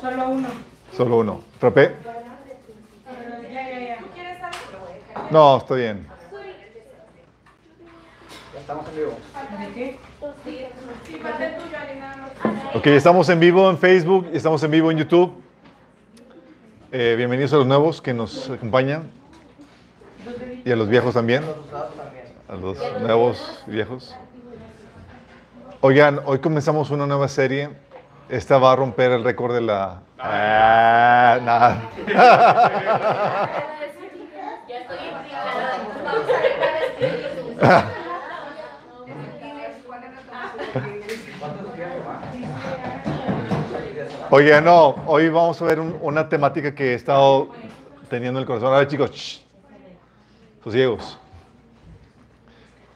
Solo uno. Solo uno. ¿Frappé? Ya, ya, ya. No, estoy bien. Ya estamos en vivo. Ok, estamos en vivo en Facebook, estamos en vivo en YouTube. Eh, bienvenidos a los nuevos que nos acompañan y a los viejos también, a los nuevos y viejos. Oigan, hoy comenzamos una nueva serie. Esta va a romper el récord de la... Ah, nada. Oigan, no, hoy vamos a ver un- una temática que he estado teniendo en el corazón. A ver, chicos, shh, sosiegos.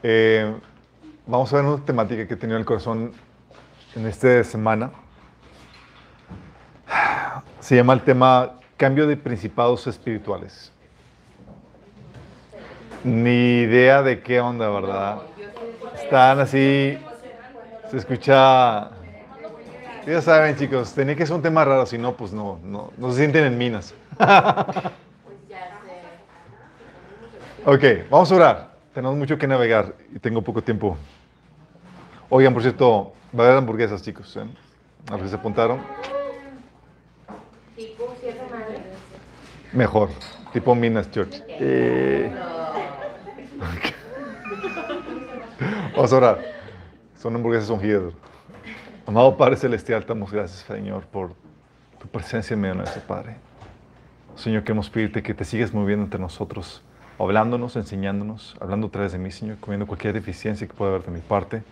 Eh, vamos a ver una temática que he tenido en el corazón en esta semana. Se llama el tema cambio de principados espirituales. Ni idea de qué onda, ¿verdad? Están así, se escucha... Ya saben, chicos, tenía que ser un tema raro, si no, pues no, no, se sienten en minas. Ok, vamos a orar. Tenemos mucho que navegar y tengo poco tiempo. Oigan, por cierto, va a haber hamburguesas, chicos. ¿eh? A los que se apuntaron. Tipo siete madres. Mejor, tipo Minas Church. Eh, Vamos a orar. Son hamburguesas ungidas. Amado Padre Celestial, damos gracias, Señor, por tu presencia en medio de nuestro Padre. Señor, queremos pedirte que te sigas moviendo entre nosotros, hablándonos, enseñándonos, hablando a través de mí, Señor, comiendo cualquier deficiencia que pueda haber de mi parte.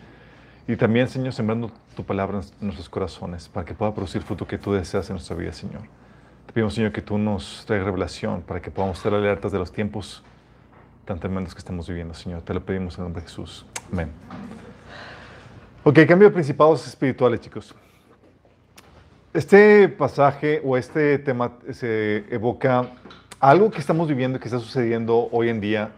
Y también, Señor, sembrando tu palabra en nuestros corazones para que pueda producir fruto que tú deseas en nuestra vida, Señor. Te pedimos, Señor, que tú nos traigas revelación para que podamos estar alertas de los tiempos tan tremendos que estamos viviendo, Señor. Te lo pedimos en nombre de Jesús. Amén. Ok, cambio de principados espirituales, chicos. Este pasaje o este tema se evoca algo que estamos viviendo, que está sucediendo hoy en día,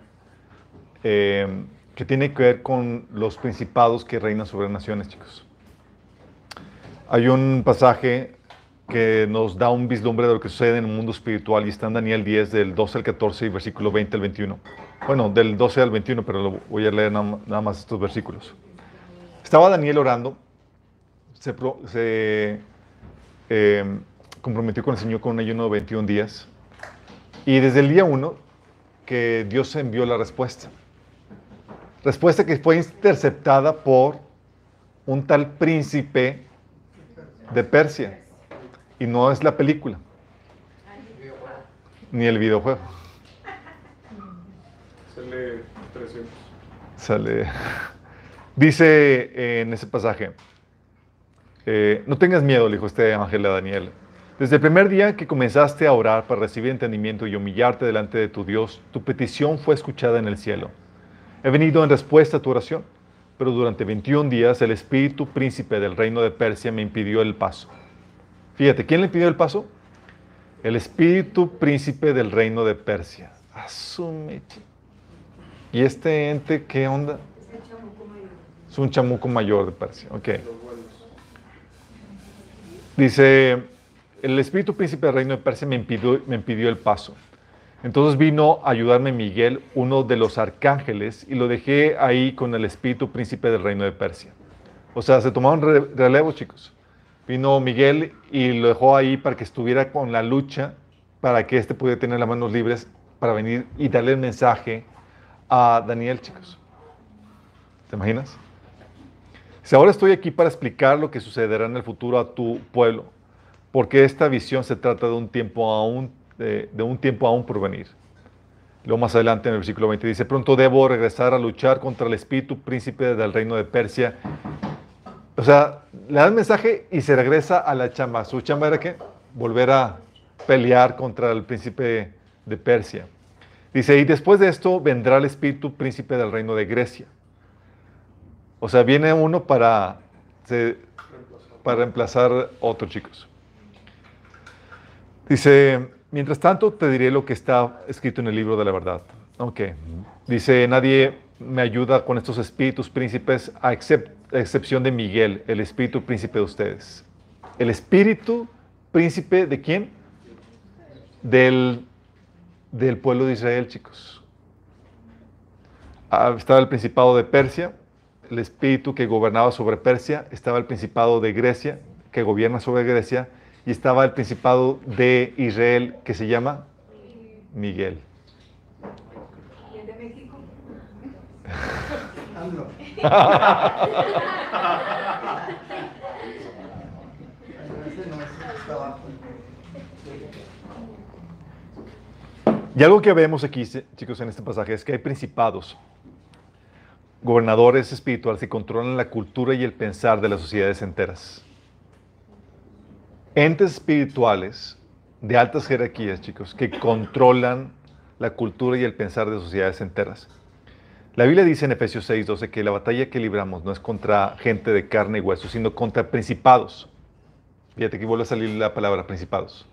eh, que tiene que ver con los principados que reinan sobre naciones, chicos. Hay un pasaje que nos da un vislumbre de lo que sucede en el mundo espiritual y está en Daniel 10 del 12 al 14 y versículo 20 al 21. Bueno, del 12 al 21, pero lo voy a leer nada más estos versículos. Estaba Daniel orando, se, se, eh, comprometió con el Señor con un ayuno de 21 días y desde el día 1 que Dios envió la respuesta. Respuesta que fue interceptada por un tal príncipe de Persia. Y no es la película, ni el videojuego. Sale 300. Sale. Dice en ese pasaje, eh, no tengas miedo, le dijo este ángel a Daniel. Desde el primer día que comenzaste a orar para recibir entendimiento y humillarte delante de tu Dios, tu petición fue escuchada en el cielo. He venido en respuesta a tu oración, pero durante 21 días el espíritu príncipe del reino de Persia me impidió el paso. Fíjate, ¿quién le impidió el paso? El espíritu príncipe del reino de Persia. Asume. ¿Y este ente qué onda? Es un chamuco mayor de Persia. Ok. Dice, el espíritu príncipe del reino de Persia me impidió, me el paso. Entonces vino a ayudarme Miguel, uno de los arcángeles, y lo dejé ahí con el espíritu príncipe del reino de Persia. O sea, se tomaron re- relevo, chicos. Vino Miguel y lo dejó ahí para que estuviera con la lucha, para que éste pudiera tener las manos libres para venir y darle el mensaje a Daniel, chicos. ¿Te imaginas? Si ahora estoy aquí para explicar lo que sucederá en el futuro a tu pueblo, porque esta visión se trata de un tiempo aún, de, de un tiempo aún por venir. Luego más adelante en el versículo 20 dice, pronto debo regresar a luchar contra el espíritu príncipe del reino de Persia. O sea, le da el mensaje y se regresa a la chamba. ¿Su chamba era qué? Volver a pelear contra el príncipe de Persia. Dice, y después de esto vendrá el espíritu príncipe del reino de Grecia. O sea, viene uno para, se- para reemplazar otro, chicos. Dice, mientras tanto te diré lo que está escrito en el libro de la verdad. Ok. Dice, nadie me ayuda con estos espíritus príncipes a, a excepción de Miguel, el espíritu príncipe de ustedes. El espíritu príncipe de quién? Del, del pueblo de Israel, chicos. Ah, estaba el principado de Persia, el espíritu que gobernaba sobre Persia, estaba el principado de Grecia, que gobierna sobre Grecia, y estaba el principado de Israel, que se llama Miguel. ¿Y el de México? Y algo que vemos aquí, chicos, en este pasaje es que hay principados, gobernadores espirituales que controlan la cultura y el pensar de las sociedades enteras. Entes espirituales de altas jerarquías, chicos, que controlan la cultura y el pensar de sociedades enteras. La Biblia dice en Efesios 6:12 que la batalla que libramos no es contra gente de carne y hueso, sino contra principados. Fíjate que vuelve a salir la palabra principados.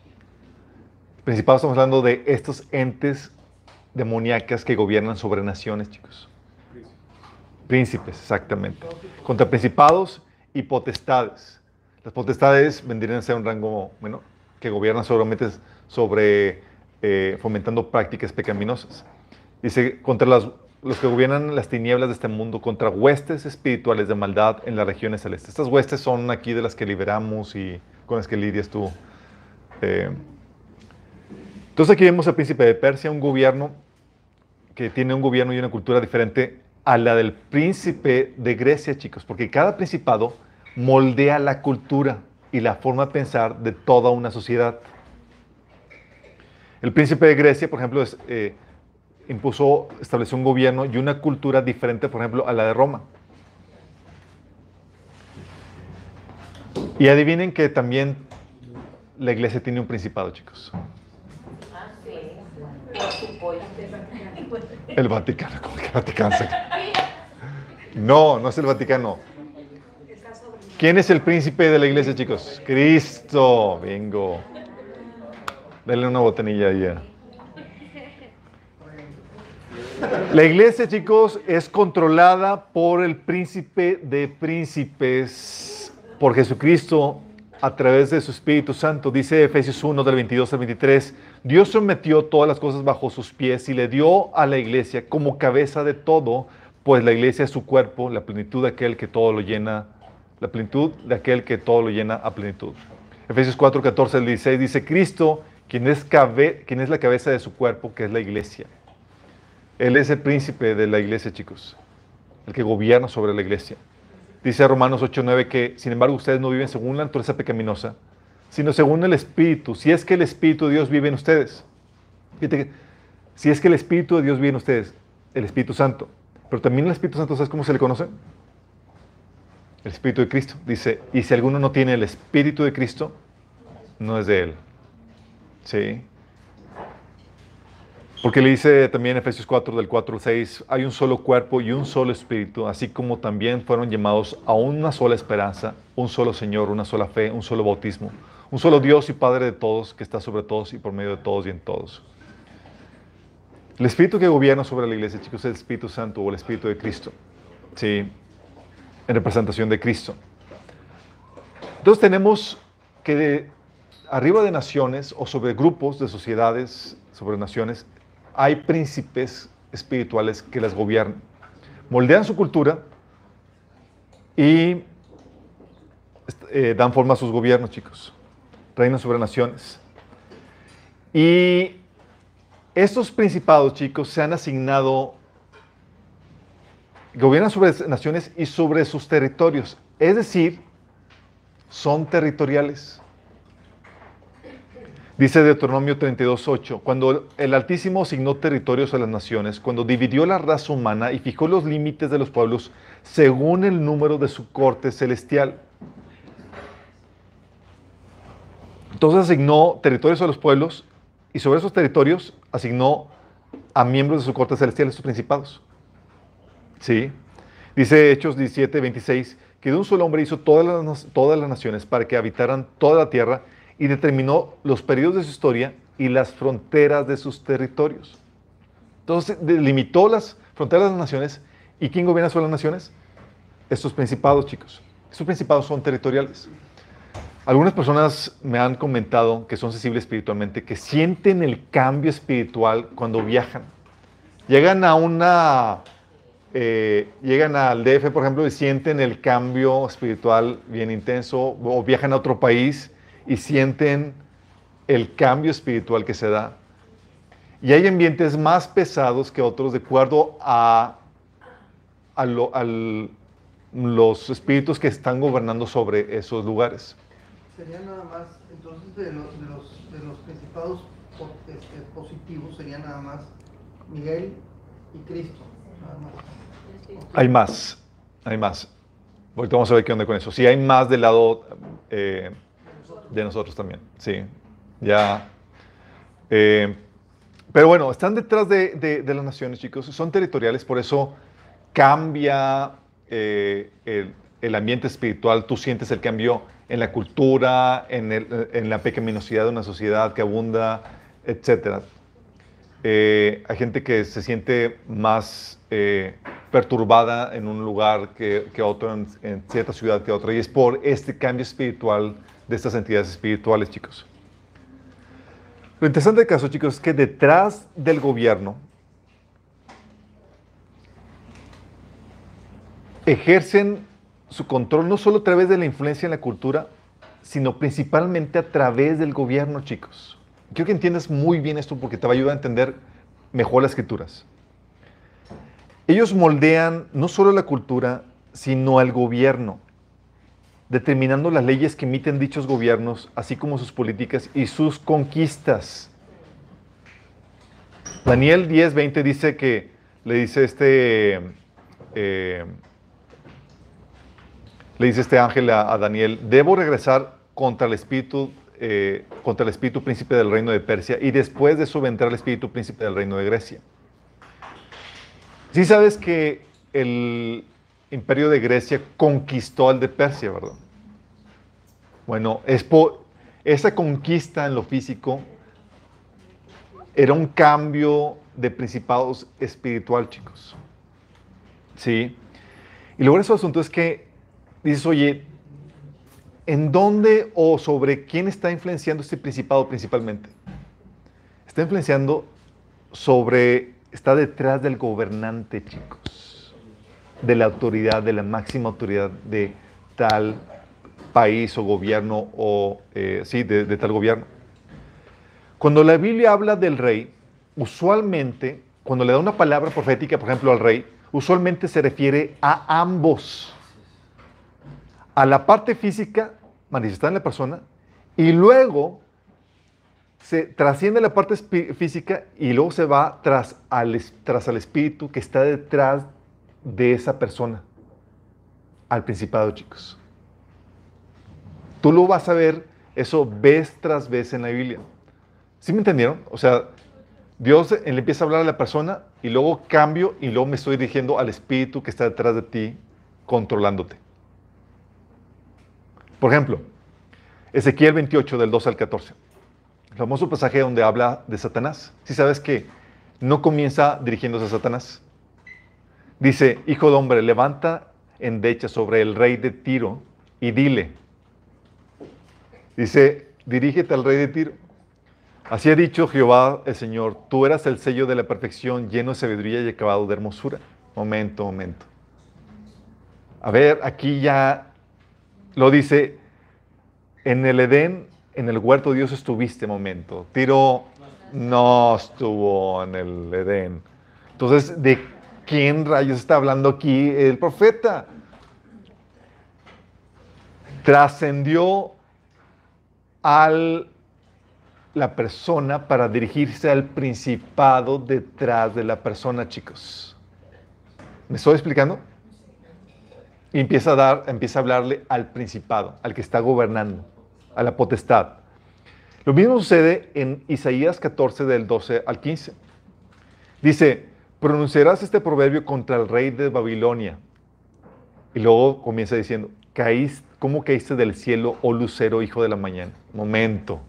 Principados estamos hablando de estos entes demoníacas que gobiernan sobre naciones, chicos. Príncipes, exactamente. Contra principados y potestades. Las potestades vendrían a ser un rango bueno, que gobiernan solamente sobre eh, fomentando prácticas pecaminosas. Dice, contra las- los que gobiernan las tinieblas de este mundo, contra huestes espirituales de maldad en las regiones celestes. Estas huestes son aquí de las que liberamos y con las que lidias tú. Eh, entonces aquí vemos al príncipe de Persia, un gobierno que tiene un gobierno y una cultura diferente a la del príncipe de Grecia, chicos, porque cada principado moldea la cultura y la forma de pensar de toda una sociedad. El príncipe de Grecia, por ejemplo, es, eh, impuso, estableció un gobierno y una cultura diferente, por ejemplo, a la de Roma. Y adivinen que también la iglesia tiene un principado, chicos. El Vaticano, ¿cómo que Vaticano? No, no es el Vaticano. ¿Quién es el príncipe de la iglesia, chicos? Cristo. Bingo. Denle una botanilla ahí. La iglesia, chicos, es controlada por el príncipe de príncipes, por Jesucristo, a través de su Espíritu Santo. Dice Efesios 1, del 22 al 23, Dios sometió todas las cosas bajo sus pies y le dio a la iglesia como cabeza de todo, pues la iglesia es su cuerpo, la plenitud de aquel que todo lo llena, la plenitud de aquel que todo lo llena a plenitud. Efesios 4, 14 al 16 dice, Cristo, quien es, quien es la cabeza de su cuerpo, que es la iglesia. Él es el príncipe de la iglesia, chicos, el que gobierna sobre la iglesia. Dice Romanos 8:9 que, sin embargo, ustedes no viven según la naturaleza pecaminosa, sino según el Espíritu, si es que el Espíritu de Dios vive en ustedes. Fíjate que, si es que el Espíritu de Dios vive en ustedes, el Espíritu Santo. Pero también el Espíritu Santo, ¿sabes cómo se le conoce? El Espíritu de Cristo. Dice, y si alguno no tiene el Espíritu de Cristo, no es de él. ¿Sí? Porque le dice también Efesios 4, del 4 al 6, hay un solo cuerpo y un solo espíritu, así como también fueron llamados a una sola esperanza, un solo Señor, una sola fe, un solo bautismo, un solo Dios y Padre de todos, que está sobre todos y por medio de todos y en todos. El espíritu que gobierna sobre la iglesia, chicos, es el Espíritu Santo o el Espíritu de Cristo. Sí, en representación de Cristo. Entonces tenemos que de- arriba de naciones o sobre grupos de sociedades, sobre naciones, hay príncipes espirituales que las gobiernan. Moldean su cultura y eh, dan forma a sus gobiernos, chicos. Reinan sobre naciones. Y estos principados, chicos, se han asignado, gobiernan sobre naciones y sobre sus territorios. Es decir, son territoriales. Dice Deuteronomio 32.8, cuando el Altísimo asignó territorios a las naciones, cuando dividió la raza humana y fijó los límites de los pueblos según el número de su corte celestial. Entonces asignó territorios a los pueblos y sobre esos territorios asignó a miembros de su corte celestial, estos principados. ¿Sí? Dice Hechos 17, 26, que de un solo hombre hizo todas las, todas las naciones para que habitaran toda la tierra y determinó los periodos de su historia y las fronteras de sus territorios. Entonces delimitó las fronteras de las naciones. ¿Y quién gobierna sobre las naciones? Estos principados, chicos. Estos principados son territoriales. Algunas personas me han comentado que son sensibles espiritualmente, que sienten el cambio espiritual cuando viajan. Llegan a una, eh, llegan al DF, por ejemplo, y sienten el cambio espiritual bien intenso, o viajan a otro país y sienten el cambio espiritual que se da. Y hay ambientes más pesados que otros de acuerdo a, a lo- los espíritus que están gobernando sobre esos lugares. Sería nada más, entonces, de, los de, los, de los principados este, positivos, sería nada más Miguel y Cristo. Nada más. Hay más, hay más. Ahorita vamos a ver qué onda con eso. Sí, hay más del lado eh, de nosotros también. Sí, ya. Eh, pero bueno, están detrás de, de- las naciones, chicos. Son territoriales, por eso cambia eh, el, ambiente espiritual. Tú sientes el cambio en la cultura, en, en la pecaminosidad de una sociedad que abunda, etcétera. Eh, hay gente que se siente más eh, perturbada en un lugar que, que otro, en, en cierta ciudad que otra, y es por este cambio espiritual de estas entidades espirituales, chicos. Lo interesante del caso, chicos, es que detrás del gobierno ejercen su control no solo a través de la influencia en la cultura, sino principalmente a través del gobierno, chicos. Quiero que entiendas muy bien esto porque te va a ayudar a entender mejor las escrituras. Ellos moldean no solo la cultura, sino al gobierno, determinando las leyes que emiten dichos gobiernos, así como sus políticas y sus conquistas. Daniel 10:20 dice que le dice este eh, le dice este ángel a, Daniel, debo regresar contra el espíritu, eh, contra el espíritu príncipe del reino de Persia y después de eso vendrá el espíritu príncipe del reino de Grecia. Sí sabes que el imperio de Grecia conquistó al de Persia, ¿verdad? Bueno, esa conquista en lo físico era un cambio de principados espiritual, chicos. ¿Sí? Y luego eso asunto es que dices, oye, ¿en dónde o sobre quién está influenciando este principado principalmente? Está influenciando sobre, está detrás del gobernante, chicos, de la autoridad, de la máxima autoridad de tal país o gobierno o, eh, sí, de, tal gobierno. Cuando la Biblia habla del rey, usualmente, cuando le da una palabra profética, por ejemplo, al rey, usualmente se refiere a ambos a la parte física manifestada en la persona y luego se trasciende la parte física y luego se va tras al, tras al espíritu que está detrás de esa persona, al principado, chicos. Tú lo vas a ver eso vez tras vez en la Biblia. ¿Sí me entendieron? O sea, Dios le empieza a hablar a la persona y luego cambio y luego me estoy dirigiendo al espíritu que está detrás de ti, controlándote. Por ejemplo, Ezequiel 28 del 2 al 14. El famoso pasaje donde habla de Satanás. Si sabes que no comienza dirigiéndose a Satanás. Dice, hijo de hombre, levanta endecha sobre el rey de Tiro y dile. Dice, dirígete al rey de Tiro. Así ha dicho Jehová el Señor, tú eras el sello de la perfección, lleno de sabiduría y acabado de hermosura. Momento, momento. A ver, aquí ya lo dice, en el Edén, en el huerto Dios estuviste, momento. Tiro no estuvo en el Edén. Entonces, ¿de quién rayos está hablando aquí el profeta? Trascendió al la persona para dirigirse al principado detrás de la persona, chicos. ¿Me estoy explicando? Y empieza a dar, empieza a hablarle al principado, al que está gobernando, a la potestad. Lo mismo sucede en Isaías 14 del 12 al 15. Dice, pronunciarás este proverbio contra el rey de Babilonia. Y luego comienza diciendo, ¿cómo caíste del cielo, oh lucero, hijo de la mañana? Momento.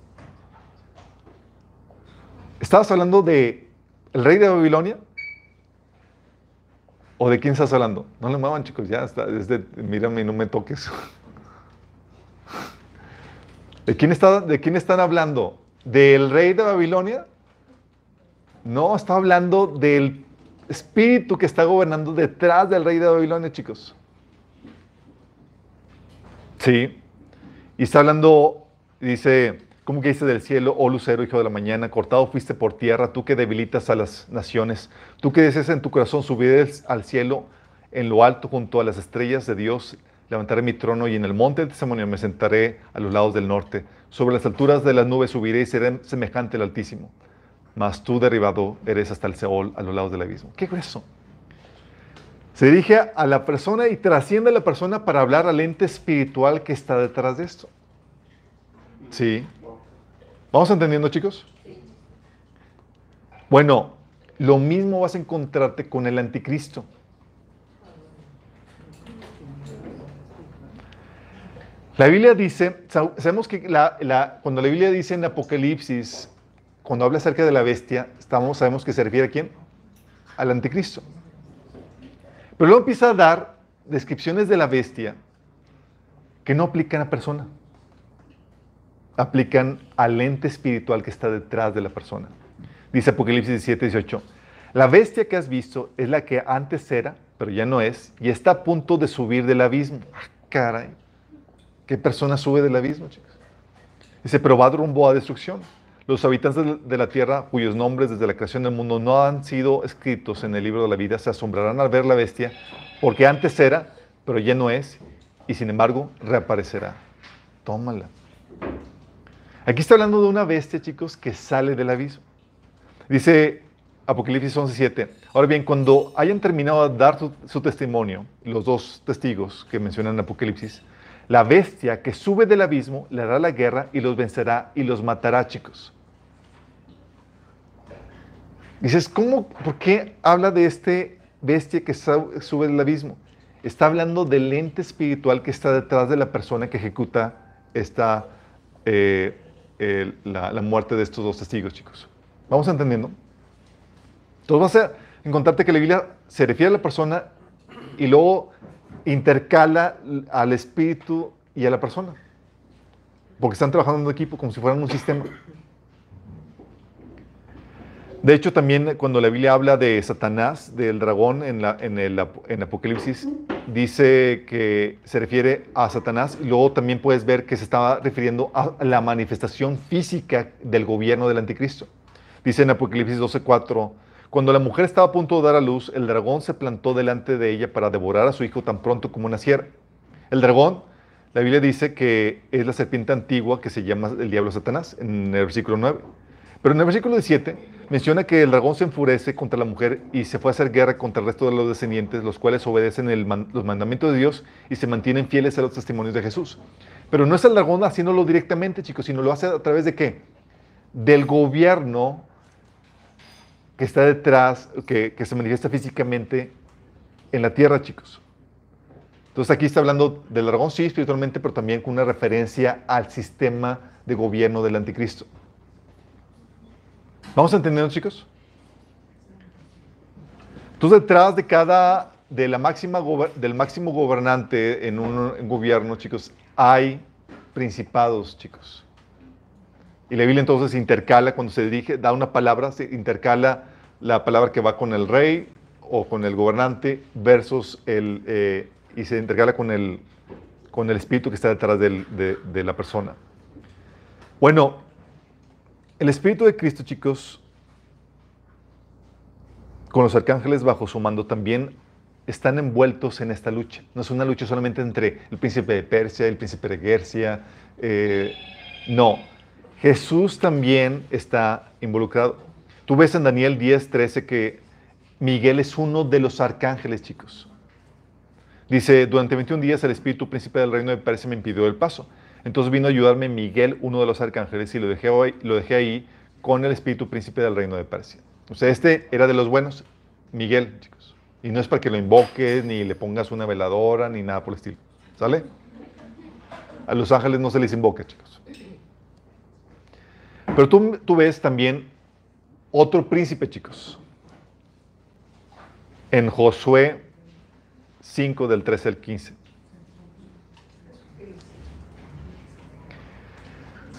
¿Estabas hablando de el rey de Babilonia? ¿O de quién estás hablando? No le muevan, chicos, ya está. Es de, mírame y no me toques. ¿De quién, está, ¿De quién están hablando? ¿Del rey de Babilonia? No, está hablando del espíritu que está gobernando detrás del rey de Babilonia, chicos. Sí. Y está hablando, dice, ¿cómo que dice del cielo, oh lucero, hijo de la mañana? Cortado fuiste por tierra, tú que debilitas a las naciones, tú que deseas en tu corazón subir al cielo, en lo alto junto a las estrellas de Dios, levantaré mi trono y en el monte del testimonio me sentaré a los lados del norte. Sobre las alturas de las nubes subiré y seré semejante al Altísimo. Mas tú derribado eres hasta el Seol, a los lados del abismo. ¿Qué grueso? Se dirige a la persona y trasciende a la persona para hablar al ente espiritual que está detrás de esto. Sí. ¿Vamos entendiendo, chicos? Bueno, lo mismo vas a encontrarte con el anticristo. La Biblia dice, sabemos que cuando la Biblia dice en Apocalipsis, cuando habla acerca de la bestia, estamos, sabemos que se refiere a quién? Al anticristo. Pero luego empieza a dar descripciones de la bestia que no aplican a persona. Aplican al ente espiritual que está detrás de la persona. Dice Apocalipsis 17, 18. La bestia que has visto es la que antes era, pero ya no es, y está a punto de subir del abismo. Ah, caray. ¿Qué persona sube del abismo, chicos? Dice, pero va rumbo a destrucción. Los habitantes de la tierra, cuyos nombres desde la creación del mundo no han sido escritos en el libro de la vida, se asombrarán al ver la bestia, porque antes era, pero ya no es, y sin embargo reaparecerá. Tómala. Aquí está hablando de una bestia, chicos, que sale del abismo. Dice Apocalipsis 11:7. Ahora bien, cuando hayan terminado de dar su, testimonio, los dos testigos que mencionan en Apocalipsis, la bestia que sube del abismo le hará la guerra y los vencerá y los matará, chicos. Dices, ¿cómo? ¿Por qué habla de este bestia que sube del abismo? Está hablando del ente espiritual que está detrás de la persona que ejecuta esta, eh, la, muerte de estos dos testigos, chicos. ¿Vamos entendiendo? Entonces vas a encontrarte que la Biblia se refiere a la persona y luego intercala al espíritu y a la persona. Porque están trabajando en equipo como si fueran un sistema. De hecho, también cuando la Biblia habla de Satanás, del dragón en, el, Apocalipsis, dice que se refiere a Satanás y luego también puedes ver que se estaba refiriendo a la manifestación física del gobierno del anticristo. Dice en Apocalipsis 12:4, cuando la mujer estaba a punto de dar a luz, el dragón se plantó delante de ella para devorar a su hijo tan pronto como naciera. El dragón, la Biblia dice que es la serpiente antigua que se llama el diablo Satanás, en el versículo 9. Pero en el versículo 17 menciona que el dragón se enfurece contra la mujer y se fue a hacer guerra contra el resto de los descendientes, los cuales obedecen los mandamientos de Dios y se mantienen fieles a los testimonios de Jesús. Pero no es el dragón haciéndolo directamente, chicos, sino lo hace a través de qué? Del gobierno que está detrás, que, que se manifiesta físicamente en la tierra, chicos. Entonces aquí está hablando del dragón, sí, espiritualmente, pero también con una referencia al sistema de gobierno del anticristo. ¿Vamos entendiendo, chicos? Entonces, detrás de cada, de la máxima, del máximo gobernante en un gobierno, chicos, hay principados, chicos. Y la Biblia entonces intercala, cuando se dirige, da una palabra, se intercala la palabra que va con el rey o con el gobernante versus el, eh, y se intercala con el, con el espíritu que está detrás de, de la persona. Bueno, el espíritu de Cristo, chicos, con los arcángeles bajo su mando también están envueltos en esta lucha. No es una lucha solamente entre el príncipe de Persia, el príncipe de Gersia. Eh, no, Jesús también está involucrado. Tú ves en Daniel 10, 13 que Miguel es uno de los arcángeles, chicos. Dice, durante 21 días el espíritu príncipe del reino de Persia me impidió el paso. Entonces vino a ayudarme Miguel, uno de los arcángeles, y lo dejé, ahí con el espíritu príncipe del reino de Persia. O sea, este era de los buenos, Miguel, chicos. Y no es para que lo invoques, ni le pongas una veladora, ni nada por el estilo. ¿Sale? A los ángeles no se les invoca, chicos. Pero tú, tú ves también otro príncipe, chicos. En Josué 5 del 13 al 15.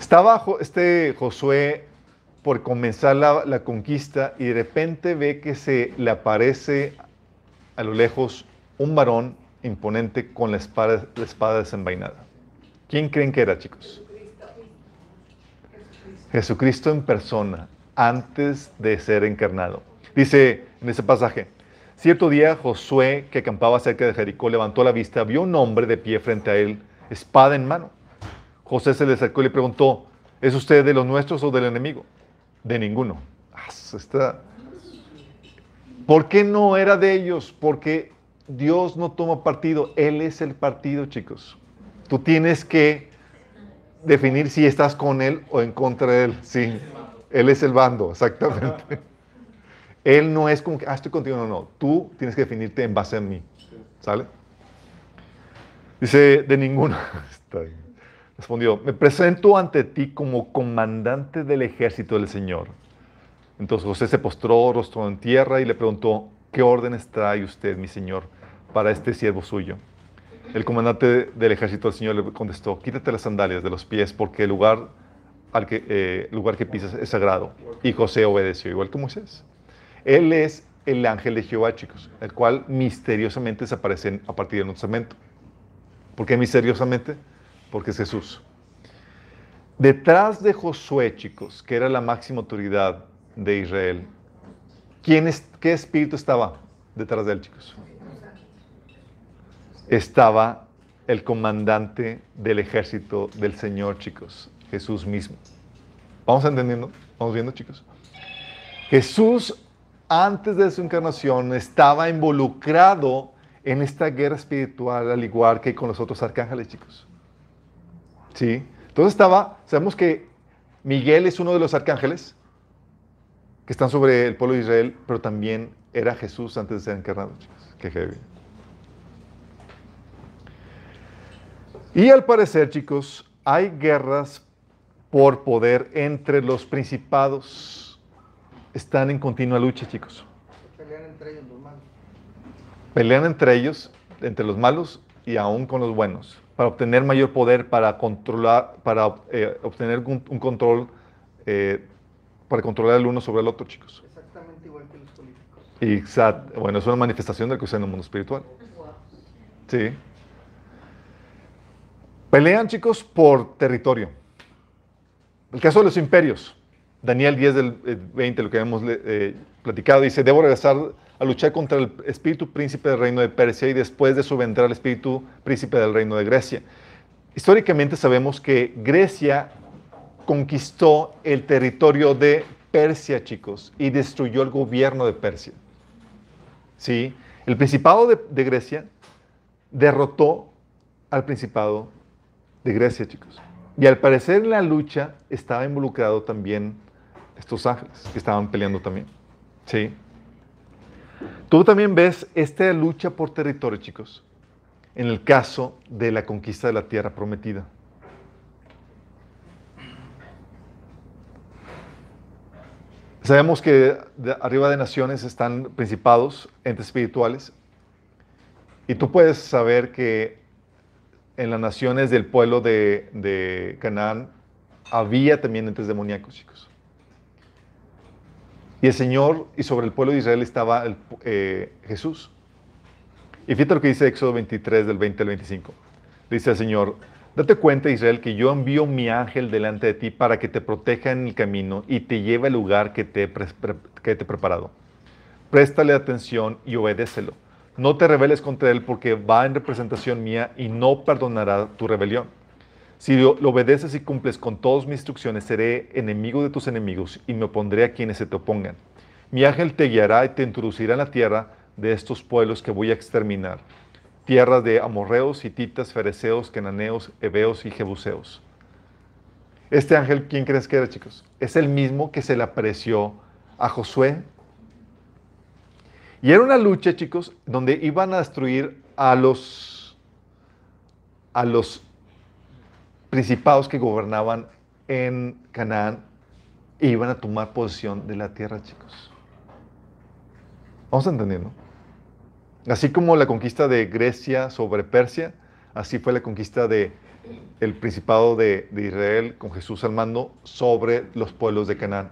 Estaba este Josué por comenzar la, la conquista y de repente ve que se le aparece a lo lejos un varón imponente con la espada, la espada desenvainada. ¿Quién creen que era, chicos? Jesucristo en persona, antes de ser encarnado. Dice en ese pasaje, cierto día Josué, que acampaba cerca de Jericó, levantó la vista, vio un hombre de pie frente a él, espada en mano. José se le acercó y le preguntó, ¿es usted de los nuestros o del enemigo? De ninguno. Ah, está- ¿Por qué no era de ellos? Porque Dios no toma partido, Él es el partido, chicos. Tú tienes que definir si estás con Él o en contra de Él. Sí, Él es el bando, exactamente. Él no es como que, ah, estoy contigo, no, no. Tú tienes que definirte en base a mí. ¿Sale? Dice, de ninguno. Está bien. Respondió, me presento ante ti como comandante del ejército del Señor. Entonces José se postró, rostro en tierra y le preguntó, ¿qué órdenes trae usted, mi Señor, para este siervo suyo? El comandante del ejército del Señor le contestó, quítate las sandalias de los pies porque el lugar, al que, eh, lugar que pisas es sagrado. Y José obedeció, igual que Moisés. Él es el ángel de Jehová, chicos, el cual misteriosamente desaparece a partir del Nuevo Testamento. ¿Por qué misteriosamente? Porque es Jesús. Detrás de Josué, chicos, que era la máxima autoridad de Israel, ¿quién es, ¿qué espíritu estaba detrás de él, chicos? Estaba el comandante del ejército del Señor, chicos, Jesús mismo. ¿Vamos entendiendo? ¿Vamos viendo, chicos? Jesús, antes de su encarnación, estaba involucrado en esta guerra espiritual, al igual que con los otros arcángeles, chicos. ¿Sí? Entonces estaba, sabemos que Miguel es uno de los arcángeles que están sobre el pueblo de Israel, pero también era Jesús antes de ser encarnado, chicos. Qué heavy. Y al parecer, chicos, hay guerras por poder entre los principados. Están en continua lucha, chicos. Pelean entre ellos los malos. Pelean entre ellos, entre los malos y aún con los buenos, para obtener mayor poder, para controlar, para eh, obtener un, un control, eh, para controlar el uno sobre el otro, chicos. Exactamente igual que los políticos. Y exact- bueno, es una manifestación del que sucede en el mundo espiritual. Sí. Pelean, chicos, por territorio. El caso de los imperios. Daniel 10 del eh, 20, lo que hemos eh, platicado, dice, debo regresar a luchar contra el espíritu príncipe del reino de Persia y después de eso vendrá el espíritu príncipe del reino de Grecia. Históricamente sabemos que Grecia conquistó el territorio de Persia, chicos, y destruyó el gobierno de Persia. ¿Sí? El principado de, de Grecia derrotó al principado de Grecia, chicos. Y al parecer en la lucha estaba involucrado también estos ángeles que estaban peleando también. ¿Sí? Tú también ves esta lucha por territorio, chicos, en el caso de la conquista de la tierra prometida. Sabemos que arriba de naciones están principados, entes espirituales, y tú puedes saber que en las naciones del pueblo de, de Canaán había también entes demoníacos, chicos. Y el Señor, y sobre el pueblo de Israel estaba el- eh, Jesús. Y fíjate lo que dice Éxodo 23, del 20 al 25. Dice el Señor, date cuenta, Israel, que yo envío mi ángel delante de ti para que te proteja en el camino y te lleve al lugar que te que te he preparado. Préstale atención y obedécelo. No te rebeles contra él porque va en representación mía y no perdonará tu rebelión. Si lo, obedeces y cumples con todas mis instrucciones, seré enemigo de tus enemigos y me opondré a quienes se te opongan. Mi ángel te guiará y te introducirá en la tierra de estos pueblos que voy a exterminar. Tierras de amorreos, hititas, fereceos, cananeos, heveos y jebuseos. Este ángel, ¿quién crees que era, chicos? Es el mismo que se le apareció a Josué y era una lucha, chicos, donde iban a destruir a los, a los principados que gobernaban en Canaán iban a tomar posesión de la tierra, chicos. ¿Vamos entendiendo? Así como la conquista de Grecia sobre Persia, así fue la conquista de el principado de, de Israel con Jesús al mando sobre los pueblos de Canaán.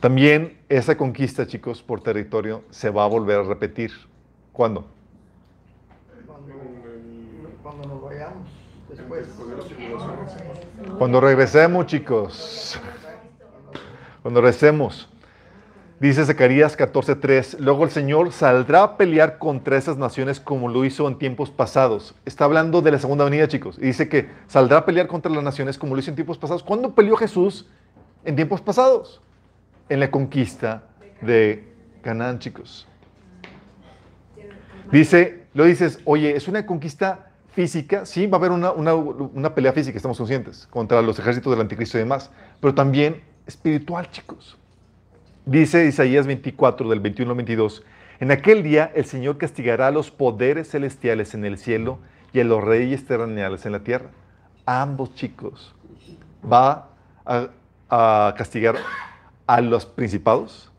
También esa conquista, chicos, por territorio se va a volver a repetir. ¿Cuándo? Cuando, nos vayamos después. Cuando regresemos, chicos. Cuando regresemos. Dice Zacarías 14:3, luego el Señor saldrá a pelear contra esas naciones como lo hizo en tiempos pasados. Está hablando de la segunda venida, chicos. Y dice que saldrá a pelear contra las naciones como lo hizo en tiempos pasados. ¿Cuándo peleó Jesús en tiempos pasados? En la conquista de Canaán, chicos. Dice, lo dices, oye, es una conquista física, sí, va a haber una, una- una pelea física, estamos conscientes, contra los ejércitos del anticristo y demás, pero también espiritual, chicos. Dice Isaías 24, del 21 al 22, en aquel día el Señor castigará a los poderes celestiales en el cielo y a los reyes terrenales en la tierra. Ambos chicos va a, castigar a los principados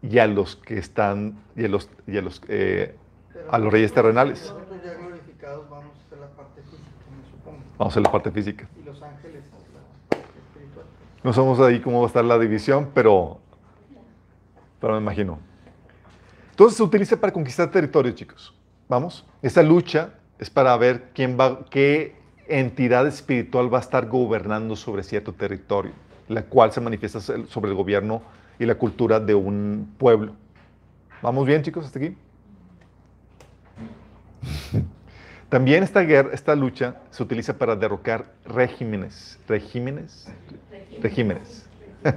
y a los que están, y a los, y a los, eh, a los reyes terrenales. Nosotros ya glorificados vamos a hacer la parte física, me supongo. Vamos a la parte física. Y los ángeles, la parte espiritual. No sabemos ahí cómo va a estar la división, pero, pero me imagino. Entonces se utiliza para conquistar territorio, chicos. Vamos. Esta lucha es para ver quién va, qué entidad espiritual va a estar gobernando sobre cierto territorio, la cual se manifiesta sobre el gobierno y la cultura de un pueblo. ¿Vamos bien, chicos, hasta aquí? También esta guerra, esta lucha se utiliza para derrocar regímenes. ¿Regímenes? Regímenes.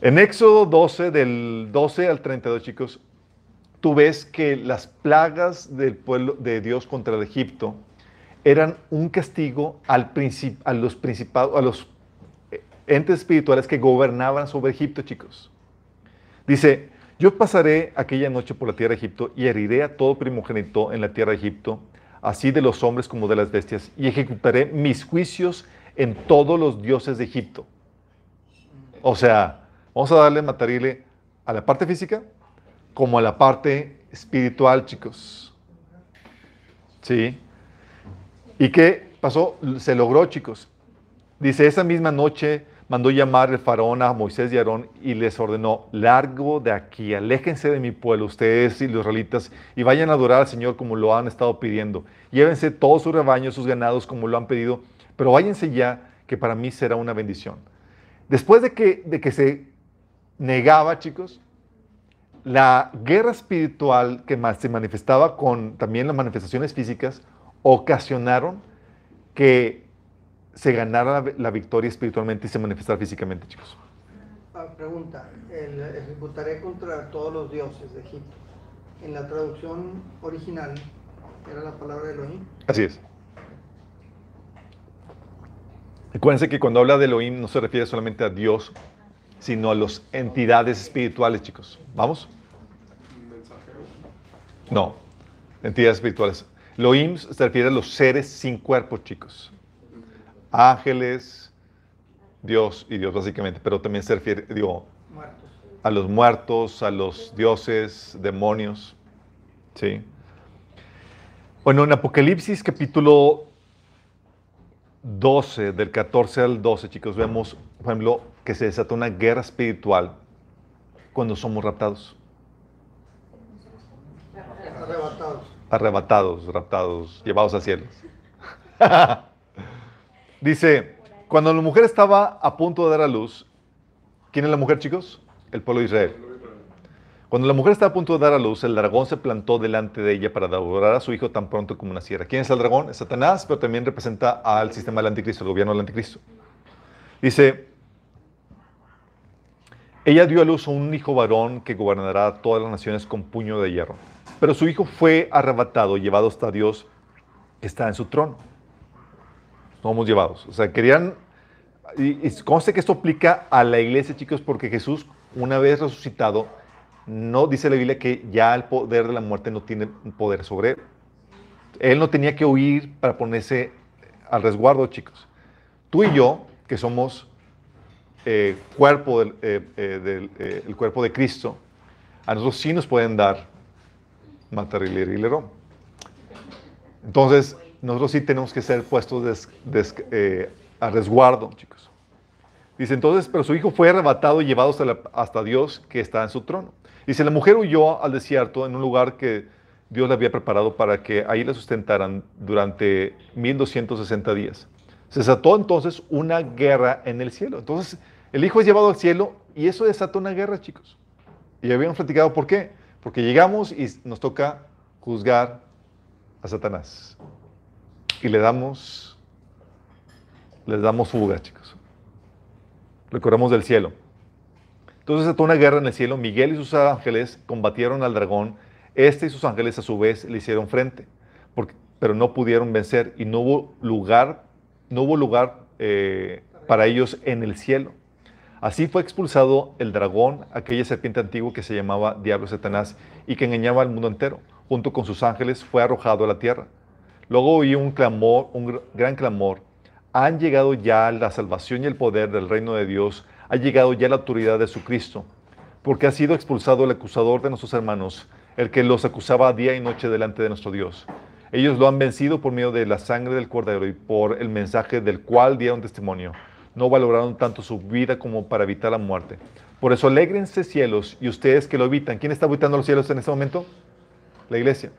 en Éxodo 12, del 12 al 32, chicos, tú ves que las plagas del pueblo de Dios contra el Egipto eran un castigo al a los principados, a los eh, entes espirituales que gobernaban sobre Egipto, chicos. Dice, yo pasaré aquella noche por la tierra de Egipto y heriré a todo primogénito en la tierra de Egipto, así de los hombres como de las bestias, y ejecutaré mis juicios en todos los dioses de Egipto. O sea, vamos a darle matarile a la parte física como a la parte espiritual, chicos. ¿Sí? ¿Y qué pasó? Se logró, chicos. Dice, esa misma noche mandó llamar el faraón a Moisés y Aarón y les ordenó, largo de aquí, aléjense de mi pueblo, ustedes y los israelitas, y vayan a adorar al Señor como lo han estado pidiendo. Llévense todos sus rebaños, sus ganados como lo han pedido, pero váyanse ya, que para mí será una bendición. Después de que, de que se negaba, chicos, la guerra espiritual que más se manifestaba con también las manifestaciones físicas ocasionaron que se ganara la, la victoria espiritualmente y se manifestara físicamente, chicos. Ah, pregunta, el ejecutaré contra todos los dioses de Egipto. En la traducción original era la palabra Elohim. Así es. Acuérdense que cuando habla de Elohim no se refiere solamente a Dios, sino a las entidades espirituales, chicos. ¿Vamos? No, entidades espirituales. Elohim se refiere a los seres sin cuerpo, chicos. Ángeles, Dios y Dios básicamente, pero también se refiere, digo, Muertos. a los muertos, a los dioses, demonios. ¿Sí? Bueno, en Apocalipsis capítulo 12, del 14 al 12, chicos, vemos, por ejemplo, que se desata una guerra espiritual cuando somos raptados. Arrebatados. Arrebatados, raptados, llevados a cielos. Dice, cuando la mujer estaba a punto de dar a luz, ¿quién es la mujer, chicos? El pueblo de Israel. Cuando la mujer estaba a punto de dar a luz, el dragón se plantó delante de ella para devorar a su hijo tan pronto como naciera. ¿Quién es el dragón? Es Satanás, pero también representa al sistema del anticristo, el gobierno del anticristo. Dice, ella dio a luz a un hijo varón que gobernará todas las naciones con puño de hierro. Pero su hijo fue arrebatado, llevado hasta Dios, que está en su trono. Somos llevados. O sea, querían... Y, y conste que esto aplica a la iglesia, chicos, porque Jesús, una vez resucitado, no dice la Biblia que ya el poder de la muerte no tiene poder sobre él. Él no tenía que huir para ponerse al resguardo, chicos. Tú y yo, que somos eh, cuerpo del, eh, eh, del, eh, el cuerpo de Cristo, a nosotros sí nos pueden dar matar y lerón. Entonces, nosotros sí tenemos que ser puestos eh, a resguardo, chicos. Dice entonces, pero su hijo fue arrebatado y llevado hasta Dios que está en su trono. Dice, la mujer huyó al desierto en un lugar que Dios le había preparado para que ahí la sustentaran durante 1260 días. Se desató entonces una guerra en el cielo. Entonces, el hijo es llevado al cielo y eso desató una guerra, chicos. Y habíamos platicado por qué. Porque llegamos y nos toca juzgar a Satanás. Y le damos, les damos fuga, chicos. Recordamos del cielo. Entonces desató una guerra en el cielo. Miguel y sus ángeles combatieron al dragón. Este y sus ángeles a su vez le hicieron frente, pero no pudieron vencer y no hubo lugar, no hubo lugar eh, para ellos en el cielo. Así fue expulsado el dragón, aquella serpiente antigua que se llamaba Diablo Satanás y que engañaba al mundo entero. Junto con sus ángeles fue arrojado a la tierra. Luego oí un clamor, un gr- gran clamor. Han llegado ya la salvación y el poder del reino de Dios. Ha llegado ya la autoridad de su Cristo. Porque ha sido expulsado el acusador de nuestros hermanos, el que los acusaba día y noche delante de nuestro Dios. Ellos lo han vencido por medio de la sangre del cordero y por el mensaje del cual dieron testimonio. No valoraron tanto su vida como para evitar la muerte. Por eso alégrense cielos y ustedes que lo habitan. ¿Quién está habitando los cielos en este momento? La iglesia.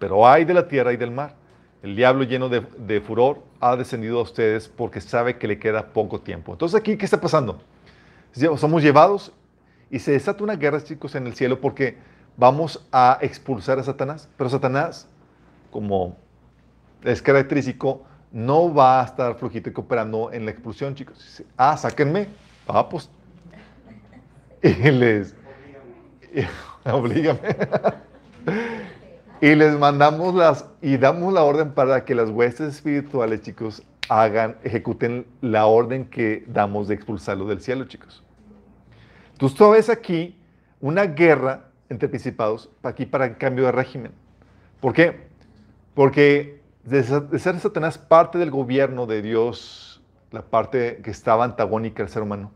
Pero hay de la tierra y del mar. El diablo lleno de, furor ha descendido a ustedes porque sabe que le queda poco tiempo. Entonces aquí, ¿qué está pasando? Somos llevados y se desata una guerra, chicos, en el cielo porque vamos a expulsar a Satanás. Pero Satanás, como es característico, no va a estar flojito y cooperando en la expulsión, chicos. Ah, sáquenme. Ah, pues. Y les... Oblígame. Y les mandamos las... Y damos la orden para que las huestes espirituales, chicos, hagan, ejecuten la orden que damos de expulsarlo del cielo, chicos. Entonces, tú ves aquí una guerra entre principados, aquí para el cambio de régimen. ¿Por qué? Porque de ser Satanás parte del gobierno de Dios, la parte que estaba antagónica al ser humano,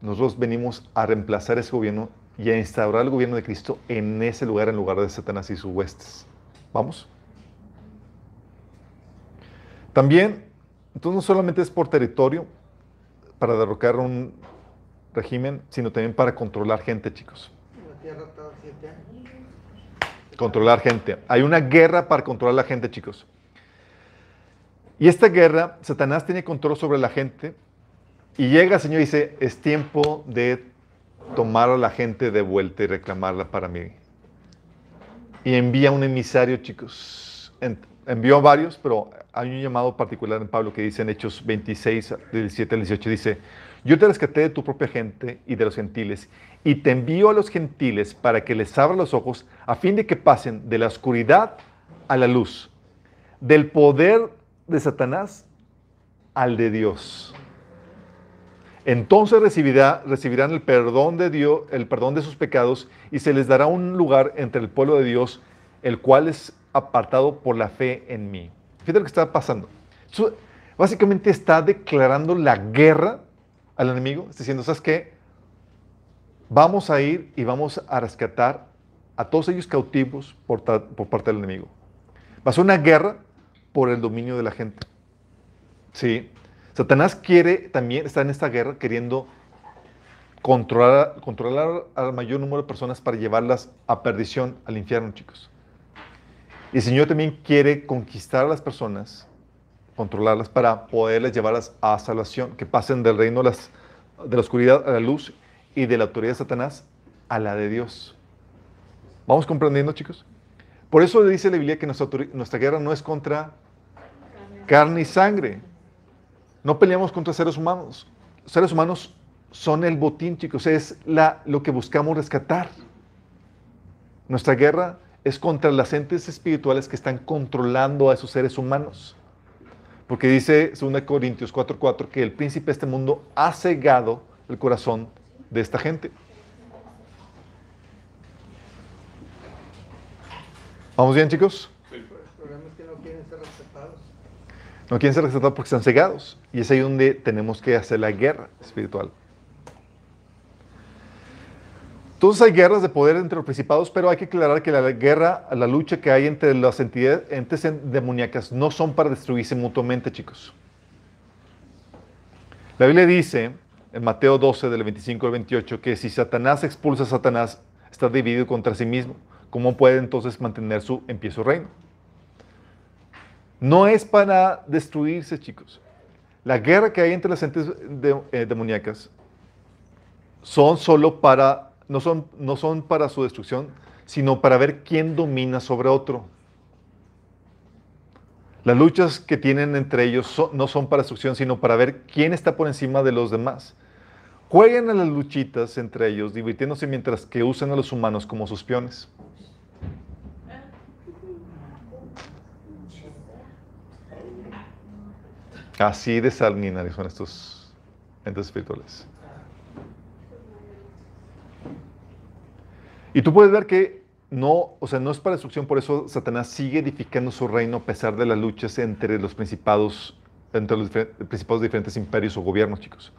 nosotros venimos a reemplazar ese gobierno y a instaurar el gobierno de Cristo en ese lugar, en lugar de Satanás y sus huestes. ¿Vamos? También, entonces no solamente es por territorio, para derrocar un régimen, sino también para controlar gente, chicos. Controlar gente. Hay una guerra para controlar la gente, chicos. Y esta guerra, Satanás tiene control sobre la gente. Y llega el Señor y dice, es tiempo de tomar a la gente de vuelta y reclamarla para mí. Y envía un emisario, chicos. En- envió varios, pero hay un llamado particular en Pablo que dice en Hechos 26, del 17 al 18, dice, yo te rescaté de tu propia gente y de los gentiles, y te envío a los gentiles para que les abra los ojos a fin de que pasen de la oscuridad a la luz, del poder de Satanás al de Dios. Entonces recibirá, recibirán el perdón de Dios, el perdón de sus pecados, y se les dará un lugar entre el pueblo de Dios, el cual es apartado por la fe en mí. Fíjate lo que está pasando. Básicamente está declarando la guerra al enemigo. Diciendo, ¿sabes qué? Vamos a ir y vamos a rescatar a todos ellos cautivos por, por parte del enemigo. Va a ser una guerra por el dominio de la gente. Sí. Satanás quiere también, está en esta guerra queriendo controlar, controlar al mayor número de personas para llevarlas a perdición, al infierno, chicos. Y el Señor también quiere conquistar a las personas, controlarlas para poderlas llevarlas a salvación, que pasen del reino de, las- de la oscuridad a la luz y de la autoridad de Satanás a la de Dios. ¿Vamos comprendiendo, chicos? Por eso dice la Biblia que nuestra, nuestra guerra no es contra carne y sangre. No peleamos contra seres humanos. Seres humanos son el botín, chicos. Es lo que buscamos rescatar. Nuestra guerra es contra las entes espirituales que están controlando a esos seres humanos. Porque dice 2 Corintios 4:4 que el príncipe de este mundo ha cegado el corazón de esta gente. ¿Vamos bien, chicos? El problema es que no quieren ser respetados. No quieren ser rescatados porque están cegados. Y es ahí donde tenemos que hacer la guerra espiritual. Entonces hay guerras de poder entre los principados, pero hay que aclarar que la guerra, la lucha que hay entre las entidades, entes demoníacas no son para destruirse mutuamente, chicos. La Biblia dice en Mateo 12, del 25 al 28, que si Satanás expulsa a Satanás, está dividido contra sí mismo. ¿Cómo puede entonces mantener su en su reino? No es para destruirse, chicos. La guerra que hay entre las entes de- eh, demoníacas son solo para, no son, no son para su destrucción, sino para ver quién domina sobre otro. Las luchas que tienen entre ellos no son para destrucción, sino para ver quién está por encima de los demás. Jueguen a las luchitas entre ellos, divirtiéndose mientras que usan a los humanos como sus peones. Así de sanguinarios son estos entes espirituales. Y tú puedes ver que no, o sea, no es para destrucción, por eso Satanás sigue edificando su reino a pesar de las luchas entre los principados, entre los principados de diferentes imperios o gobiernos, chicos.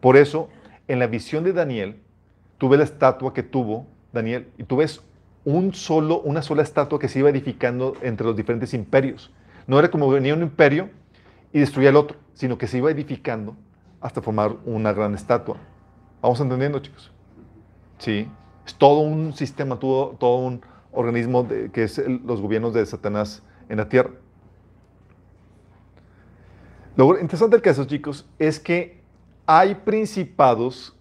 Por eso, en la visión de Daniel, tú ves la estatua que tuvo Daniel y tú ves un solo, una sola estatua que se iba edificando entre los diferentes imperios. No era como venía un imperio y destruía el otro, sino que se iba edificando hasta formar una gran estatua. ¿Vamos entendiendo, chicos? Sí. Es todo un sistema, todo, todo un organismo que es los gobiernos de Satanás en la tierra. Lo interesante del caso, chicos, es que hay principados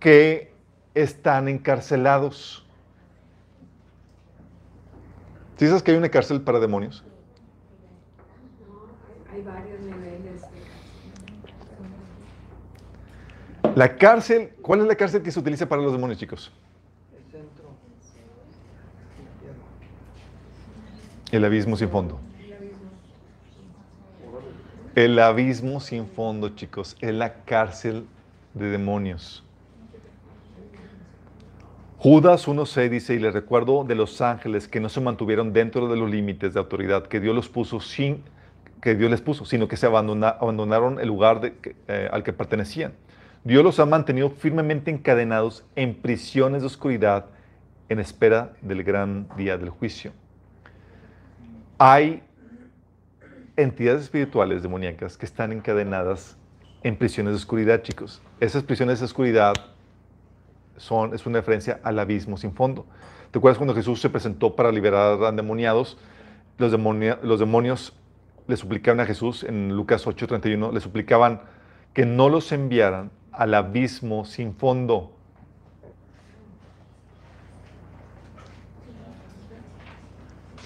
que están encarcelados. ¿Sí sabes que hay una cárcel para demonios? Hay varios niveles de La cárcel, ¿cuál es la cárcel que se utiliza para los demonios, chicos? El centro. El abismo sin fondo. El abismo sin fondo, chicos, es la cárcel de demonios. Judas 1.6 dice, y le recuerdo de los ángeles que no se mantuvieron dentro de los límites de autoridad que Dios los puso sin, que Dios les puso, sino que se abandona- abandonaron el lugar eh, al que pertenecían. Dios los ha mantenido firmemente encadenados en prisiones de oscuridad en espera del gran día del juicio. Hay entidades espirituales demoníacas que están encadenadas en prisiones de oscuridad, chicos. Esas prisiones de oscuridad son, es una referencia al abismo sin fondo. ¿Te acuerdas cuando Jesús se presentó para liberar a endemoniados? Los, demonia- los demonios le suplicaban a Jesús, en Lucas 8:31, le suplicaban que no los enviaran al abismo sin fondo.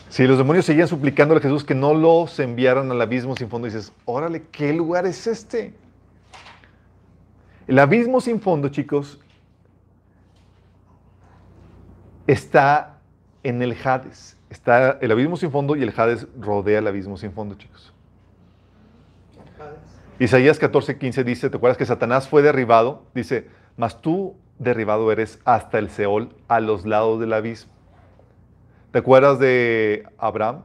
Si los demonios seguían suplicándole a Jesús que no los enviaran al abismo sin fondo, dices, órale, ¿qué lugar es este? El abismo sin fondo, chicos, está en el Hades. Está el abismo sin fondo y el Hades rodea el abismo sin fondo, chicos. Hades. Isaías 14:15 dice, ¿te acuerdas que Satanás fue derribado? Dice, mas tú derribado eres hasta el Seol, a los lados del abismo. ¿Te acuerdas de Abraham?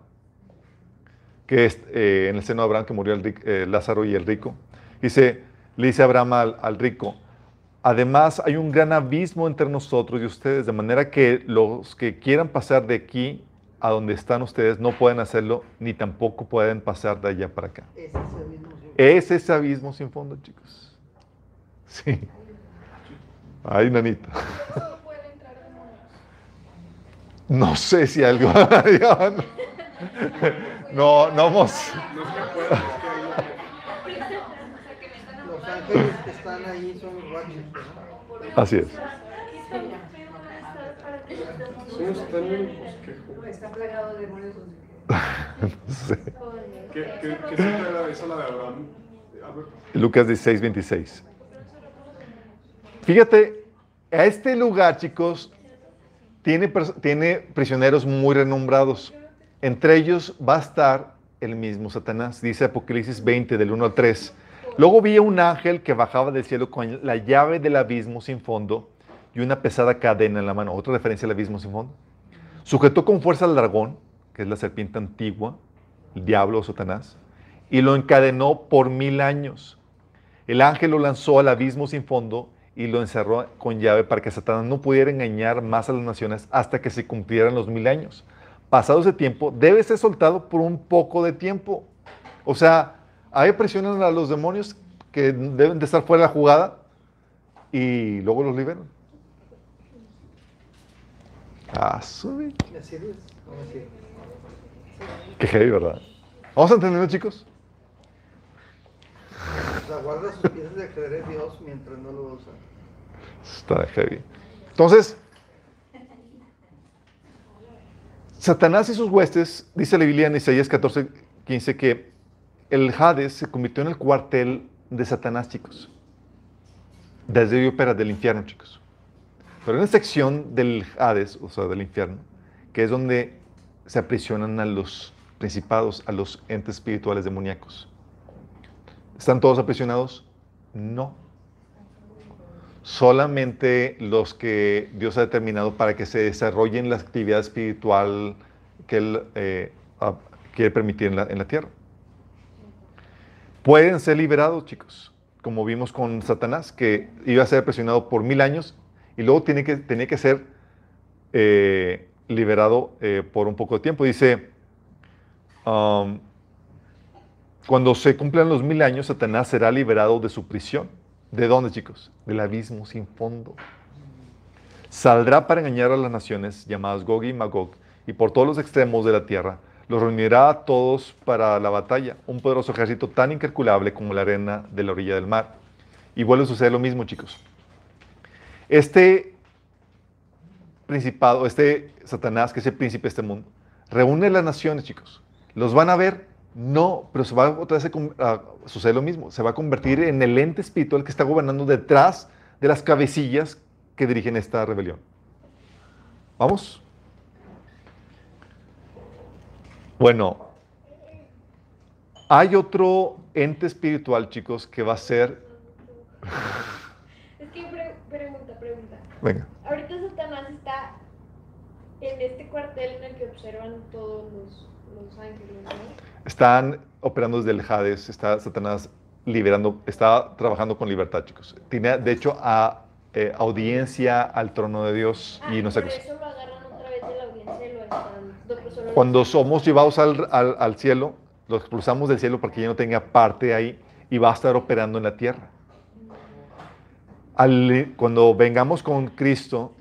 Que es, eh, en el seno de Abraham que murió el eh, Lázaro y el rico. Dice, le dice Abraham al, al rico, además hay un gran abismo entre nosotros y ustedes, de manera que los que quieran pasar de aquí a donde están ustedes no pueden hacerlo, ni tampoco pueden pasar de allá para acá. Es ese mismo símbolo. Es ese abismo sin fondo, chicos. Sí. Ay, nanita. No sé si algo. no, no vamos. Los ángeles que están ahí son. Así es. Está plagado de demonios. No sé. ¿Qué, qué, qué era esa la de Abraham? Lucas 16, 26. Fíjate, a este lugar, chicos, tiene, tiene prisioneros muy renombrados. Entre ellos va a estar el mismo Satanás. Dice Apocalipsis 20, del 1 al 3. Luego vi a un ángel que bajaba del cielo con la llave del abismo sin fondo y una pesada cadena en la mano. Otra referencia al abismo sin fondo. Sujetó con fuerza al dragón, que es la serpiente antigua, el diablo o Satanás, y lo encadenó por mil años. El ángel lo lanzó al abismo sin fondo y lo encerró con llave para que Satanás no pudiera engañar más a las naciones hasta que se cumplieran los mil años. Pasado ese tiempo, debe ser soltado por un poco de tiempo. O sea, hay presionan a los demonios que deben de estar fuera de la jugada y luego los liberan. Ah, sube. No me sirve. Qué heavy, ¿verdad? ¿Vamos a entenderlo, chicos? O sea, guarda sus piezas de ajedrez Dios mientras no lo usa. Está heavy. Entonces, Satanás y sus huestes, dice la Biblia en Isaías 14, 15, que el Hades se convirtió en el cuartel de Satanás, chicos. Desde ahí opera del infierno, chicos. Pero hay una sección del Hades, o sea, del infierno, que es donde se aprisionan a los principados, a los entes espirituales demoníacos. ¿Están todos aprisionados? No. Solamente los que Dios ha determinado para que se desarrollen la actividad espiritual que Él eh, quiere permitir en la, en la tierra. Pueden ser liberados, chicos, como vimos con Satanás, que iba a ser presionado por mil años y luego tiene que, tenía que ser eh, liberado eh, por un poco de tiempo. Dice, um, cuando se cumplan los mil años, Satanás será liberado de su prisión. ¿De dónde, chicos? Del abismo sin fondo. Saldrá para engañar a las naciones llamadas Gog y Magog y por todos los extremos de la tierra. Los reunirá a todos para la batalla, un poderoso ejército tan incalculable como la arena de la orilla del mar. Y vuelve a suceder lo mismo, chicos. Este principado, este Satanás, que es el príncipe de este mundo, reúne las naciones, chicos. ¿Los van a ver? No, pero se va otra vez a suceder lo mismo. Se va a convertir en el ente espiritual que está gobernando detrás de las cabecillas que dirigen esta rebelión. ¿Vamos? Bueno, hay otro ente espiritual, chicos, que va a ser... Es que pre- pregunta, pregunta. Venga. Ahorita Satanás está en este cuartel en el que observan todos los, los ángeles, ¿no? Están operando desde el Hades, está Satanás liberando, está trabajando con libertad, chicos. Tiene, de hecho, a, eh, audiencia al trono de Dios y Ah, no sé por qué. eso lo agarran otra vez de la audiencia y lo están... no, solo lo Cuando somos llevados al, al- al cielo, lo expulsamos del cielo para que ya no tenga parte ahí y va a estar operando en la tierra. Al- cuando vengamos con Cristo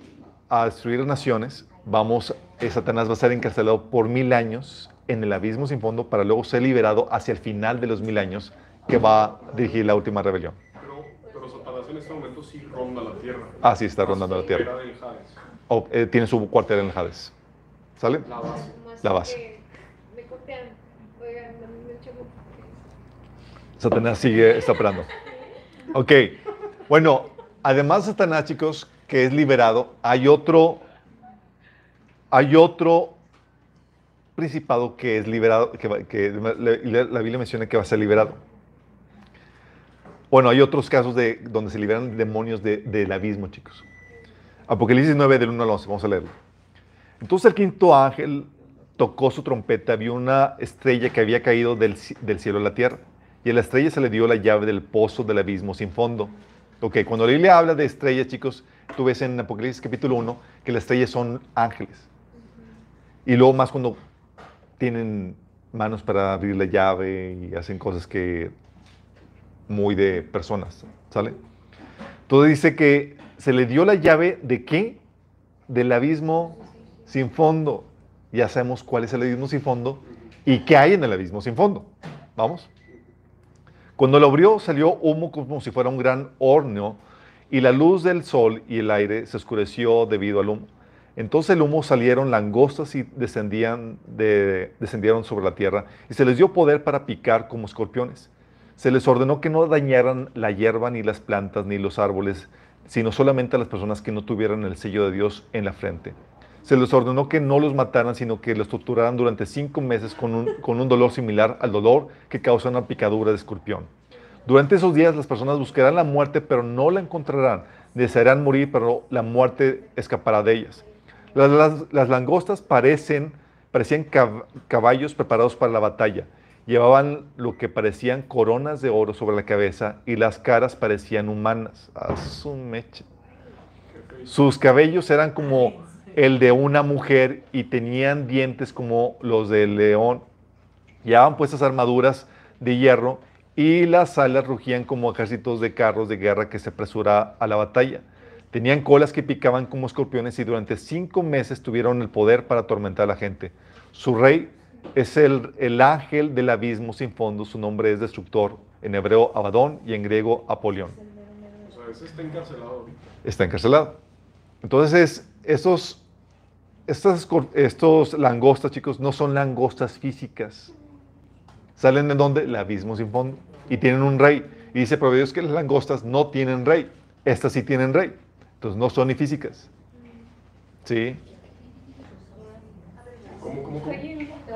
a destruir las naciones, vamos, eh, Satanás va a ser encarcelado por mil años en el abismo sin fondo para luego ser liberado hacia el final de los mil años que va a dirigir la última rebelión. Pero, pero Satanás en este momento sí ronda la tierra. Ah, sí, está rondando la tierra. Fuera del Hades. O, eh, tiene su cuartel en el Hades. ¿Sale? La base. La base. Satanás sigue, está operando. Ok. Bueno, además de Satanás, chicos, que es liberado, hay otro, hay otro principado que es liberado, que, que la, Biblia menciona que va a ser liberado. Bueno, hay otros casos de, donde se liberan demonios de- del abismo, chicos. Apocalipsis 9, del 1 al 11, vamos a leerlo. Entonces el quinto ángel tocó su trompeta, vio una estrella que había caído del, del cielo a la tierra. Y a la estrella se le dio la llave del pozo del abismo sin fondo. Ok, cuando la Biblia habla de estrellas, chicos, tú ves en Apocalipsis capítulo 1 que las estrellas son ángeles. Y luego más cuando tienen manos para abrir la llave y hacen cosas que muy de personas, ¿sale? Entonces dice que se le dio la llave de qué? Del abismo sin fondo. Ya sabemos cuál es el abismo sin fondo y qué hay en el abismo sin fondo. Vamos. Cuando lo abrió salió humo como si fuera un gran horno y la luz del sol y el aire se oscureció debido al humo. Entonces el humo salieron langostas y descendían de- descendieron sobre la tierra y se les dio poder para picar como escorpiones. Se les ordenó que no dañaran la hierba ni las plantas ni los árboles, sino solamente a las personas que no tuvieran el sello de Dios en la frente. Se les ordenó que no los mataran, sino que los torturaran durante cinco meses con un, con un dolor similar al dolor que causa una picadura de escorpión. Durante esos días las personas buscarán la muerte, pero no la encontrarán. Desearán morir, pero la muerte escapará de ellas. Las, las- langostas parecen, parecían cab- caballos preparados para la batalla, Llevaban lo que parecían coronas de oro sobre la cabeza y las caras parecían humanas. A su mecha. Sus cabellos eran como el de una mujer y tenían dientes como los del león. Llevaban puestas armaduras de hierro y las alas rugían como ejércitos de carros de guerra que se apresura a la batalla. Tenían colas que picaban como escorpiones y durante cinco meses tuvieron el poder para atormentar a la gente. Su rey es el, el ángel del abismo sin fondo, su nombre es destructor, en hebreo Abadón y en griego Apolión. O sea, ese está encarcelado ahorita. Está encarcelado. Entonces, esos, estas, estos langostas, chicos, no son langostas físicas. ¿Salen de dónde? El abismo sin fondo. Y tienen un rey. Y dice Proverbios que las langostas no tienen rey. Estas sí tienen rey. Entonces no son ni físicas. ¿Sí?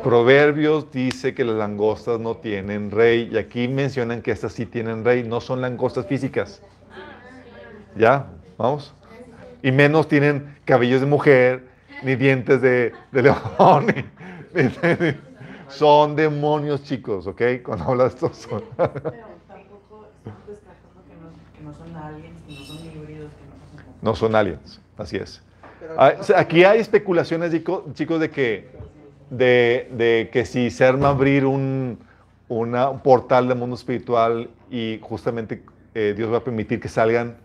Proverbios dice que las langostas no tienen rey. Y aquí mencionan que estas sí tienen rey. No son langostas físicas. ¿Ya? ¿Vamos? Y menos tienen cabellos de mujer, ni dientes de, de león. ni- ni- ni- son demonios, chicos, ¿ok? Cuando habla de estos son. No, que no son aliens, que no son híbridos, que no son... No son aliens, así es. Pero Ah, Aquí hay especulaciones, chico- chicos, de que, de, de que si se arma abrir un, una- un portal del mundo espiritual y justamente eh, Dios va a permitir que salgan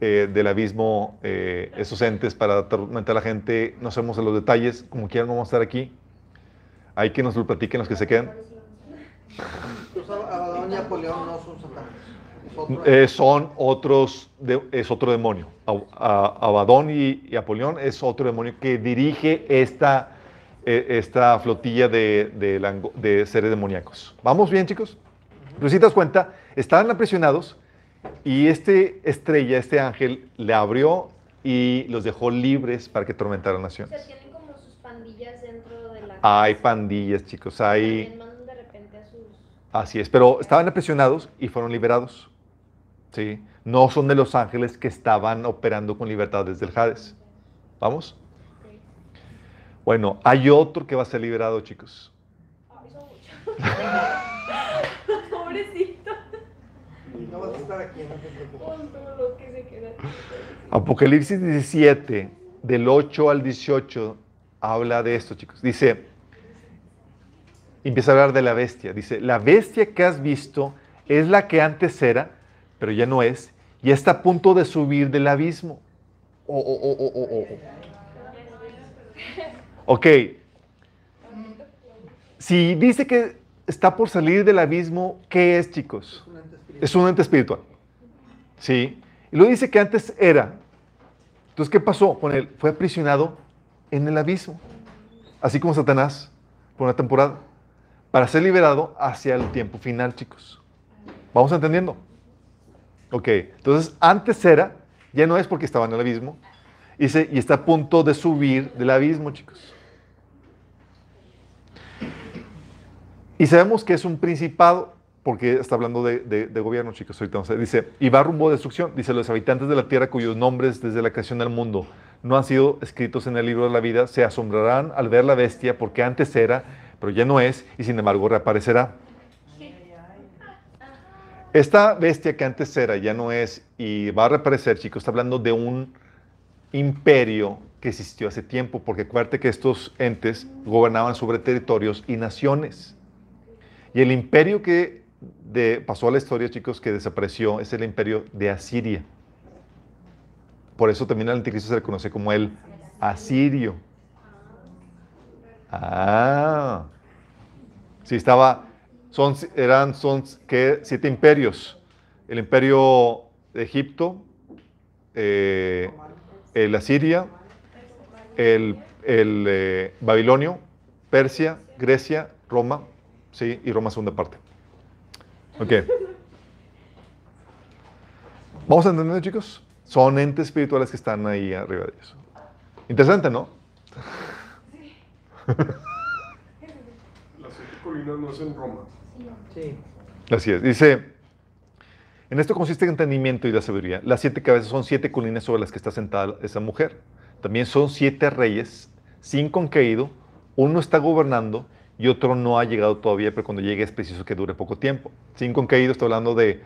eh, del abismo eh, esos entes para atormentar a la gente. No sabemos los detalles, como quieran vamos a estar aquí. Hay que nos lo platiquen los que se quedan. Abadón y no son Eh, son otros, de- es otro demonio. Abadón y, y Apolión es otro demonio que dirige esta, esta flotilla de, de seres demoníacos. ¿Vamos bien, chicos? Pero si te das cuenta, estaban aprisionados y este estrella, este ángel, le abrió y los dejó libres para que atormentaran O sea, naciones. tienen como sus pandillas dentro de la Hay pandillas, chicos, hay... También mandan de repente a sus... Así es, pero estaban aprisionados y fueron liberados. ¿sí? No son de los ángeles que estaban operando con libertad desde el Hades. ¿Vamos? Bueno, hay otro que va a ser liberado, chicos. Ay, son muchos. Pobrecito. No vas a estar aquí, no te preocupes. Con todo lo que se queda. Apocalipsis 17, del 8 al 18, habla de esto, chicos. Dice, empieza a hablar de la bestia. Dice, la bestia que has visto es la que antes era, pero ya no es, y está a punto de subir del abismo. Oh, oh, oh, oh, oh, oh. Ok. Si dice que está por salir del abismo, ¿qué es, chicos? Es un ente espiritual. ¿Sí? Y lo dice que antes era. Entonces, ¿qué pasó con él? Fue aprisionado en el abismo. Así como Satanás por una temporada. Para ser liberado hacia el tiempo final, chicos. ¿Vamos entendiendo? Ok. Entonces, antes era, ya no es porque estaba en el abismo. Dice, y está a punto de subir del abismo, chicos. Y sabemos que es un principado, porque está hablando de, de- gobierno, chicos. Ahorita vamos a ver. dice, y va rumbo a destrucción. Dice, los habitantes de la tierra cuyos nombres desde la creación del mundo no han sido escritos en el libro de la vida, se asombrarán al ver la bestia, porque antes era, pero ya no es, y sin embargo reaparecerá. Esta bestia que antes era, ya no es, y va a reaparecer, chicos, está hablando de un imperio que existió hace tiempo, porque acuérdate que estos entes gobernaban sobre territorios y naciones. Y el imperio que de- pasó a la historia, chicos, que desapareció, es el imperio de Asiria. Por eso también al anticristo se le conoce como el asirio. Ah. Sí, estaba, son, eran, son, ¿qué? Siete imperios. El imperio de Egipto, eh, el Asiria, el, el, eh, Babilonio, Persia, Grecia, Roma, sí, y Roma segunda parte. Ok. ¿Vamos a entender, chicos? Son entes espirituales que están ahí arriba de eso. Interesante, ¿no? Las siete colinas no es en Roma. Sí. Así es. Dice, en esto consiste el entendimiento y la sabiduría. Las siete cabezas son siete colinas sobre las que está sentada esa mujer. También son siete reyes, cinco han caído, uno está gobernando y otro no ha llegado todavía, pero cuando llegue es preciso que dure poco tiempo. Cinco han caído, estoy hablando de,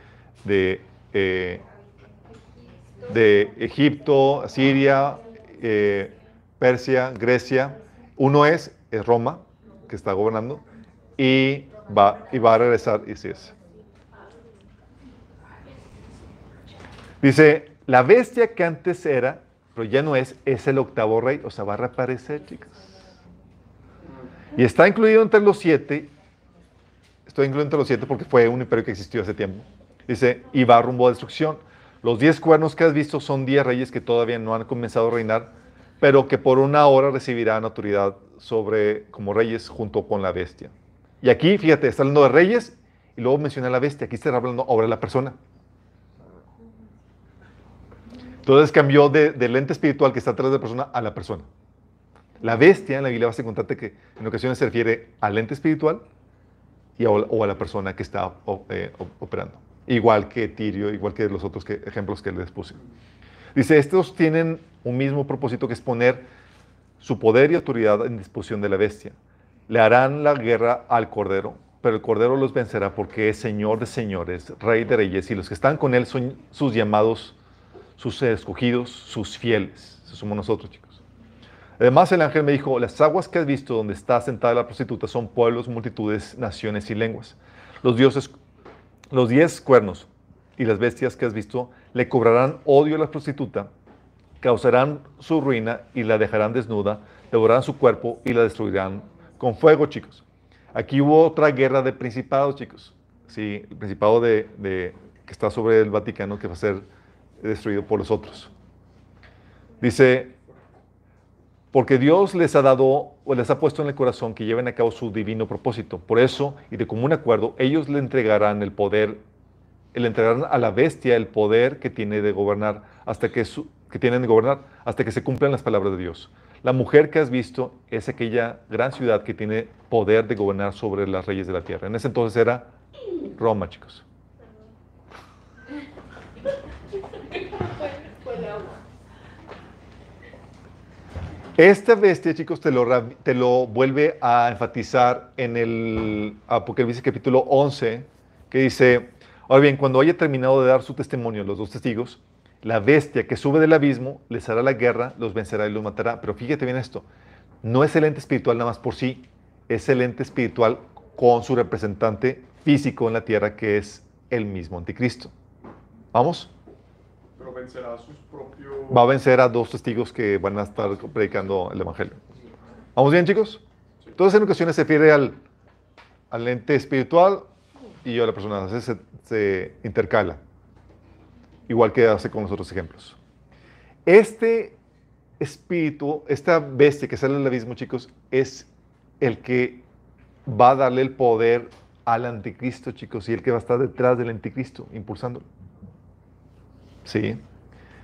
de, eh, de Egipto, Siria, eh, Persia, Grecia. Uno es, es Roma, que está gobernando, y va, y va a regresar, es. Dice, la bestia que antes era, pero ya no es, es el octavo rey, o sea, va a reaparecer, chicas. Y está incluido entre los siete, estoy incluido entre los siete porque fue un imperio que existió hace tiempo. Dice, y va rumbo a destrucción. Los diez cuernos que has visto son diez reyes que todavía no han comenzado a reinar, pero que por una hora recibirán autoridad sobre como reyes junto con la bestia. Y aquí, fíjate, está hablando de reyes y luego menciona a la bestia. Aquí está hablando ahora de la persona. Entonces cambió de- del ente espiritual que está atrás de la persona a la persona. La bestia en la Biblia vas a encontrar que en ocasiones se refiere al ente espiritual y o a la persona que está eh, operando. Igual que Tirio, igual que los otros ejemplos que les puse. Dice, estos tienen un mismo propósito que es poner su poder y autoridad en disposición de la bestia. Le harán la guerra al Cordero, pero el Cordero los vencerá porque es Señor de señores, Rey de reyes, y los que están con él son sus llamados, sus escogidos, sus fieles. Eso somos nosotros, chicos. Además, el ángel me dijo, las aguas que has visto donde está sentada la prostituta son pueblos, multitudes, naciones y lenguas. Los dioses, los diez cuernos y las bestias que has visto le cobrarán odio a la prostituta, causarán su ruina y la dejarán desnuda, devorarán su cuerpo y la destruirán con fuego, chicos. Aquí hubo otra guerra de principados, chicos. Sí, el principado de, de- que está sobre el Vaticano que va a ser destruido por los otros. Dice, porque Dios les ha dado o les ha puesto en el corazón que lleven a cabo su divino propósito. Por eso, y de común acuerdo, ellos le entregarán el poder, le entregarán a la bestia el poder que tiene de gobernar hasta que, su- que tienen de gobernar hasta que se cumplan las palabras de Dios. La mujer que has visto es aquella gran ciudad que tiene poder de gobernar sobre las reyes de la tierra. En ese entonces era Roma, chicos. Esta bestia, chicos, te lo, te lo vuelve a enfatizar en el Apocalipsis capítulo 11, que dice, ahora bien, cuando haya terminado de dar su testimonio los dos testigos, la bestia que sube del abismo les hará la guerra, los vencerá y los matará. Pero fíjate bien esto, no es el ente espiritual nada más por sí, es el ente espiritual con su representante físico en la tierra, que es el mismo anticristo. ¿Vamos? Pero vencerá a sus propios. va a vencer a dos testigos que van a estar predicando el Evangelio. ¿Vamos bien, chicos? Entonces, en ocasiones se refiere al, al ente espiritual y a la persona. Veces se, se intercala. Igual que hace con los otros ejemplos. Este espíritu, esta bestia que sale del abismo, chicos, es el que va a darle el poder al anticristo, chicos, y el que va a estar detrás del anticristo, impulsándolo. Sí.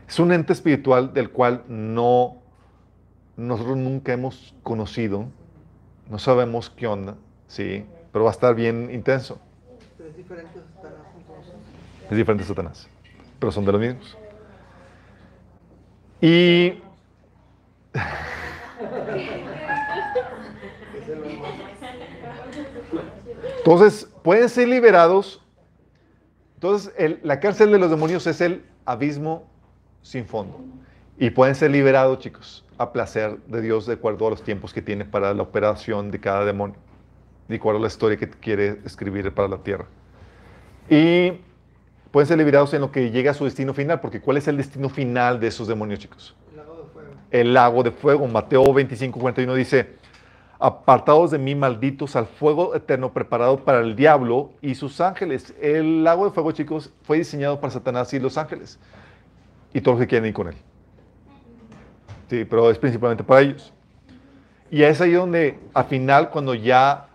Es un ente espiritual del cual no nosotros nunca hemos conocido, no sabemos qué onda, sí, pero va a estar bien intenso. Pero es diferente a Satanás entonces. Es diferente a Satanás, pero son de los mismos. Y entonces pueden ser liberados. Entonces el- la cárcel de los demonios es el abismo sin fondo. Y pueden ser liberados, chicos, a placer de Dios de acuerdo a los tiempos que tiene para la operación de cada demonio. De acuerdo a la historia que quiere escribir para la tierra. Y pueden ser liberados en lo que llega a su destino final, porque ¿cuál es el destino final de esos demonios, chicos? El lago de fuego. El lago de fuego. Mateo 25, 41 dice, apartados de mí, malditos, al fuego eterno preparado para el diablo y sus ángeles. El lago de fuego, chicos, fue diseñado para Satanás y los ángeles. Y todos los que quieren ir con él. Sí, pero es principalmente para ellos. Y es ahí donde, al final, cuando ya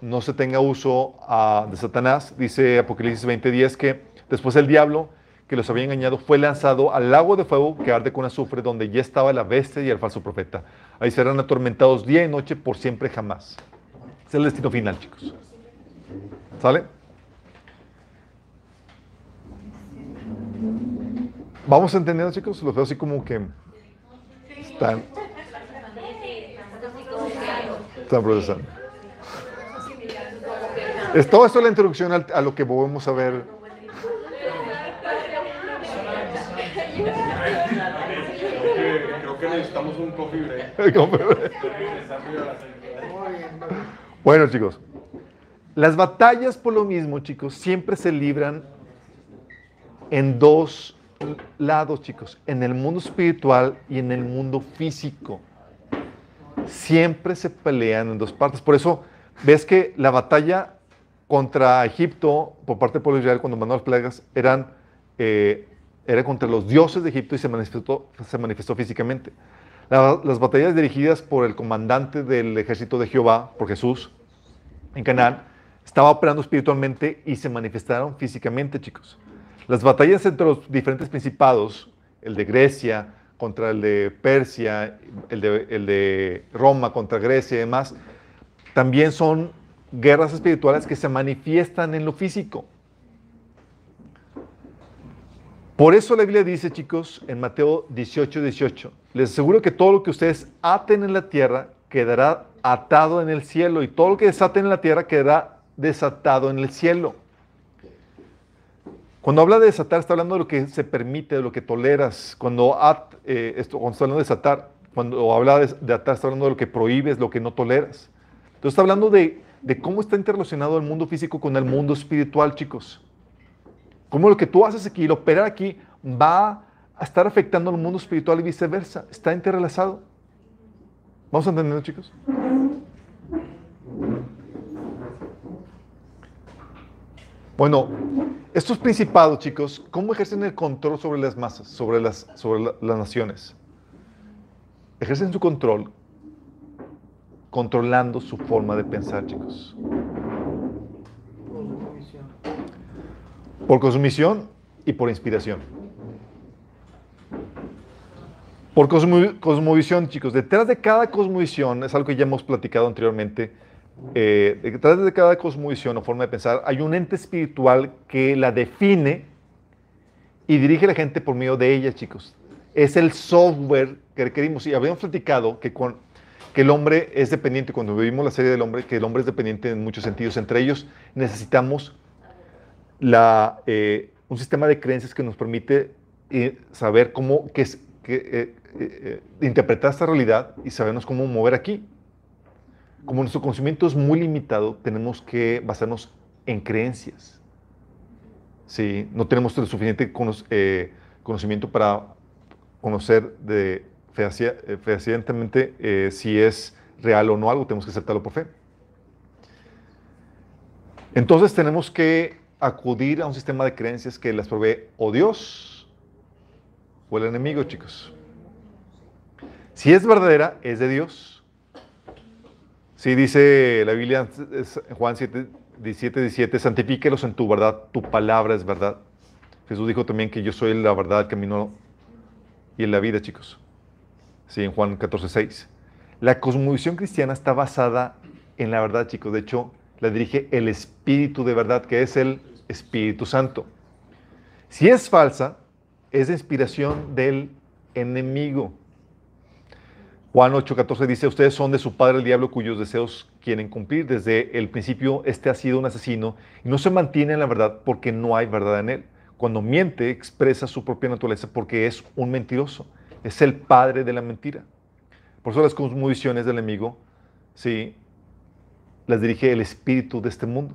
no se tenga uso ah, de Satanás, dice Apocalipsis 20:10 que después el diablo que los había engañado fue lanzado al lago de fuego que arde con azufre, donde ya estaba la bestia y el falso profeta. Ahí serán atormentados día y noche por siempre jamás. Es el destino final, chicos. ¿Sale? Vamos entendiendo, chicos. Los veo así como que están, están procesando. Es todo esto la introducción a lo que volvemos a ver. Creo que, necesitamos un coffee break. Bueno, chicos, las batallas por lo mismo, chicos, siempre se libran en dos lados, chicos, en el mundo espiritual y en el mundo físico. Siempre se pelean en dos partes. Por eso ves que la batalla contra Egipto por parte del pueblo de Israel cuando mandó las plagas eran, eh, era contra los dioses de Egipto y se manifestó, se manifestó físicamente. La- las batallas dirigidas por el comandante del ejército de Jehová, por Jesús, en Canaán, estaba operando espiritualmente y se manifestaron físicamente, chicos. Las batallas entre los diferentes principados, el de Grecia contra el de Persia, el de, el de Roma contra Grecia y demás, también son guerras espirituales que se manifiestan en lo físico. Por eso la Biblia dice, chicos, en Mateo 18, 18, les aseguro que todo lo que ustedes aten en la tierra quedará atado en el cielo y todo lo que desaten en la tierra quedará desatado en el cielo. Cuando habla de desatar, está hablando de lo que se permite, de lo que toleras. Cuando, at- eh, cuando está de desatar, cuando habla de, atar, está hablando de lo que prohíbes, lo que no toleras. Entonces está hablando de cómo está interrelacionado el mundo físico con el mundo espiritual, chicos. Cómo lo que tú haces aquí, el operar aquí, va a estar afectando al mundo espiritual y viceversa. Está interrelazado. ¿Vamos a entenderlo, chicos? Bueno, estos principados, chicos, ¿cómo ejercen el control sobre las masas, sobre las, sobre la- las naciones? Ejercen su control controlando su forma de pensar, chicos. Cosmovisión. Por consumición y por inspiración. Por cosmo- cosmovisión, chicos. Detrás de cada cosmovisión, es algo que ya hemos platicado anteriormente, eh, detrás de cada cosmovisión o forma de pensar, hay un ente espiritual que la define y dirige a la gente por medio de ella, chicos. Es el software que requerimos. Y habíamos platicado que, con, que el hombre es dependiente, cuando vivimos la serie del hombre, que el hombre es dependiente en muchos sentidos. Entre ellos, necesitamos eh, un sistema de creencias que nos permite eh, saber cómo que que, eh, interpretar esta realidad y sabernos cómo mover aquí. Como nuestro conocimiento es muy limitado, tenemos que basarnos en creencias. Sí, no tenemos el suficiente cono- conocimiento para conocer de eh, fehacientemente eh, si es real o no algo, tenemos que aceptarlo por fe. Entonces tenemos que acudir a un sistema de creencias que las provee o Dios o el enemigo, chicos. Si es verdadera, es de Dios. Si dice la Biblia en Juan 7, 17, 17, santifíquelos en tu verdad, tu palabra es verdad. Jesús dijo también que yo soy la verdad, el camino y la vida, chicos. Sí, en Juan 14, 6. La cosmovisión cristiana está basada en la verdad, chicos. De hecho, la dirige el Espíritu de verdad, que es el Espíritu Santo. Si es falsa, es inspiración del enemigo. Juan 8:14 dice, ustedes son de su padre el diablo cuyos deseos quieren cumplir. Desde el principio, este ha sido un asesino y no se mantiene en la verdad porque no hay verdad en él. Cuando miente, expresa su propia naturaleza porque es un mentiroso. Es el padre de la mentira. Por eso las cosmovisiones del enemigo, sí, las dirige el espíritu de este mundo.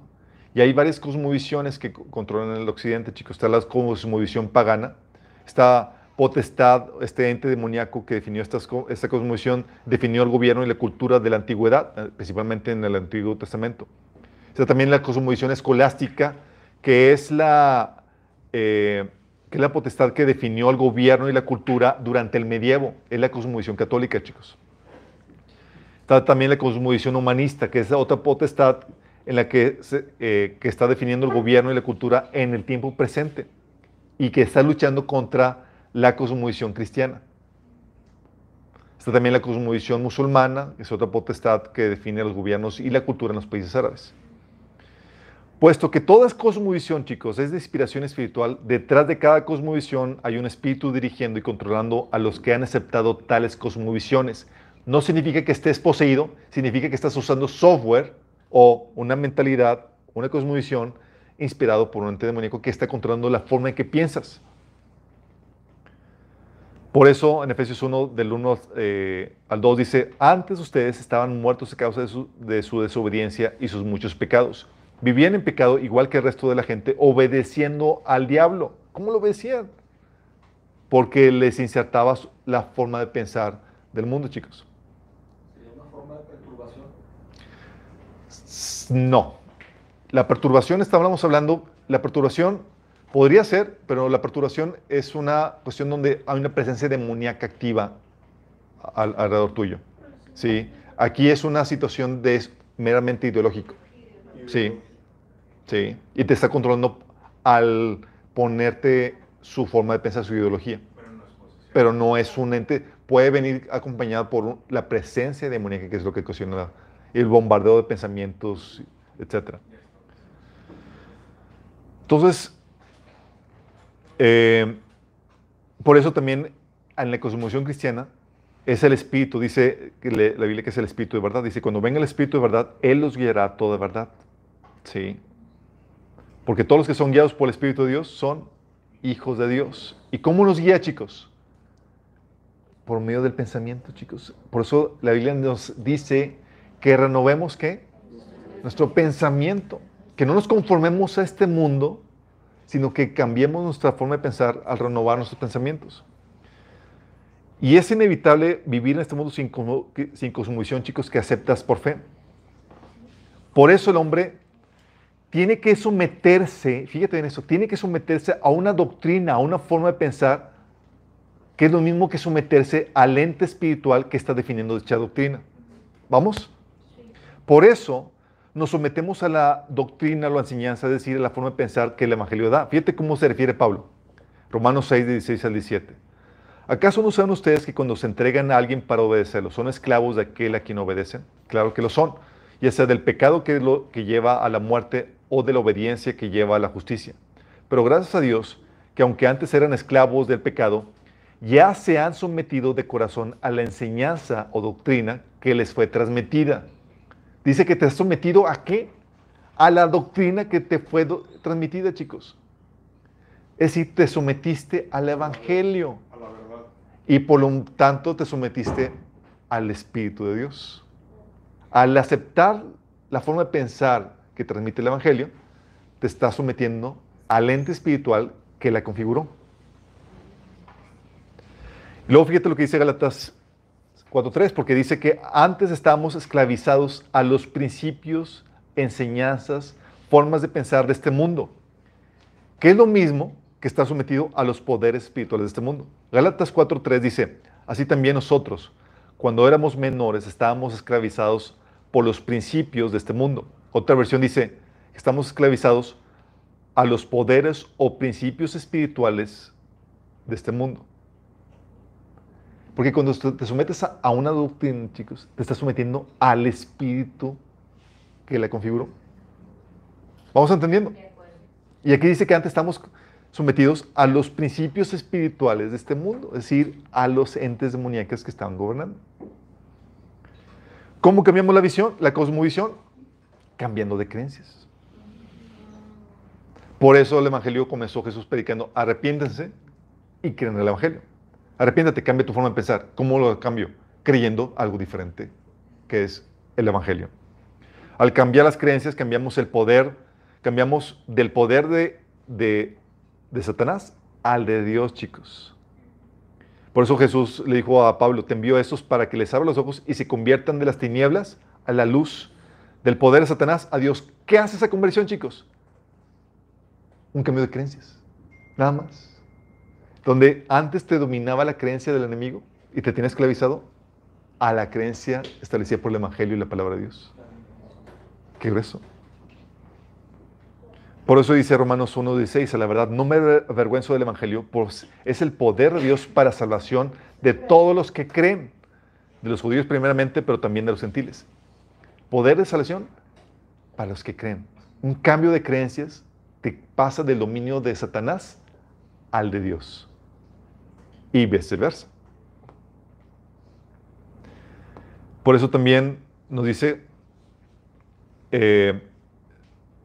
Y hay varias cosmovisiones que co- controlan el occidente, chicos. Está la cosmovisión pagana, está potestad, este ente demoníaco que definió estas esta cosmovisión, definió el gobierno y la cultura de la antigüedad, eh, principalmente en el Antiguo Testamento. Está también la cosmovisión escolástica, que es la, eh, que es la potestad que definió el gobierno y la cultura durante el medievo. Es la cosmovisión católica, chicos. Está también la cosmovisión humanista, que es otra potestad en la eh, que está definiendo el gobierno y la cultura en el tiempo presente y que está luchando contra la cosmovisión cristiana. Está también la cosmovisión musulmana, que es otra potestad que define los gobiernos y la cultura en los países árabes. Puesto que toda cosmovisión, chicos, es de inspiración espiritual, detrás de cada cosmovisión hay un espíritu dirigiendo y controlando a los que han aceptado tales cosmovisiones. No significa que estés poseído, significa que estás usando software o una mentalidad, una cosmovisión inspirado por un ente demoníaco que está controlando la forma en que piensas. Por eso en Efesios 1, del 1 eh, al 2 dice, antes ustedes estaban muertos a causa de su, de su desobediencia y sus muchos pecados. Vivían en pecado igual que el resto de la gente, obedeciendo al diablo. ¿Cómo lo obedecían? Porque les insertaba su- la forma de pensar del mundo, chicos. Sería una forma de perturbación. S- No. La perturbación, estábamos hablando, la perturbación podría ser, pero la perturbación es una cuestión donde hay una presencia demoníaca activa al- alrededor tuyo. ¿Sí? Aquí es una situación de meramente ideológico. Sí. Sí. Y te está controlando al ponerte su forma de pensar, su ideología. Pero no es un ente, puede venir acompañado por la presencia demoníaca, que es lo que ocasiona el bombardeo de pensamientos, etc. Entonces, eh, por eso también en la cosmovisión cristiana es el Espíritu, dice la Biblia que es el Espíritu de verdad. Dice, cuando venga el Espíritu de verdad, Él los guiará a toda verdad. Sí. Porque todos los que son guiados por el Espíritu de Dios son hijos de Dios. ¿Y cómo nos guía, chicos? Por medio del pensamiento, chicos. Por eso la Biblia nos dice que renovemos, ¿qué? Nuestro pensamiento. Que no nos conformemos a este mundo, sino que cambiemos nuestra forma de pensar al renovar nuestros pensamientos. Y es inevitable vivir en este mundo sin, sin cosmovisión, chicos, que aceptas por fe. Por eso el hombre tiene que someterse, fíjate en eso, tiene que someterse a una doctrina, a una forma de pensar, que es lo mismo que someterse al ente espiritual que está definiendo dicha doctrina. ¿Vamos? Por eso nos sometemos a la doctrina, a la enseñanza, es decir, a la forma de pensar que el Evangelio da. Fíjate cómo se refiere Pablo. Romanos 6, de 16 al 17. ¿Acaso no saben ustedes que cuando se entregan a alguien para obedecerlo, son esclavos de aquel a quien obedecen? Claro que lo son, ya sea del pecado que, lo, que lleva a la muerte o de la obediencia que lleva a la justicia. Pero gracias a Dios, que aunque antes eran esclavos del pecado, ya se han sometido de corazón a la enseñanza o doctrina que les fue transmitida. Dice que te has sometido a qué? A la doctrina que te fue transmitida, chicos. Es decir, te sometiste al Evangelio A la verdad. y por lo tanto te sometiste al Espíritu de Dios. Al aceptar la forma de pensar que transmite el Evangelio, te estás sometiendo al ente espiritual que la configuró. Luego fíjate lo que dice Galatas 4.3, porque dice que antes estábamos esclavizados a los principios, enseñanzas, formas de pensar de este mundo, que es lo mismo que está sometido a los poderes espirituales de este mundo. Gálatas 4.3 dice, así también nosotros, cuando éramos menores, estábamos esclavizados por los principios de este mundo. Otra versión dice, estamos esclavizados a los poderes o principios espirituales de este mundo. Porque cuando te sometes a, una doctrina, chicos, te estás sometiendo al espíritu que la configuró. ¿Vamos entendiendo? Y aquí dice que antes estamos sometidos a los principios espirituales de este mundo, es decir, a los entes demoníacos que estaban gobernando. ¿Cómo cambiamos la visión, la cosmovisión? Cambiando de creencias. Por eso el Evangelio comenzó Jesús predicando, arrepiéntense y creen en el Evangelio. Arrepiéntate, cambia tu forma de pensar. ¿Cómo lo cambio? Creyendo algo diferente, que es el Evangelio. Al cambiar las creencias, cambiamos el poder, cambiamos del poder de, de, de Satanás al de Dios, chicos. Por eso Jesús le dijo a Pablo, te envío a estos para que les abra los ojos y se conviertan de las tinieblas a la luz, del poder de Satanás a Dios. ¿Qué hace esa conversión, chicos? Un cambio de creencias, nada más. Donde antes te dominaba la creencia del enemigo y te tenía esclavizado a la creencia establecida por el Evangelio y la palabra de Dios. Qué grueso. Por eso dice Romanos 1.16, a la verdad, no me avergüenzo del Evangelio, pues es el poder de Dios para salvación de todos los que creen, de los judíos primeramente, pero también de los gentiles. Poder de salvación para los que creen. Un cambio de creencias te pasa del dominio de Satanás al de Dios. Y viceversa. Por eso también nos dice, eh,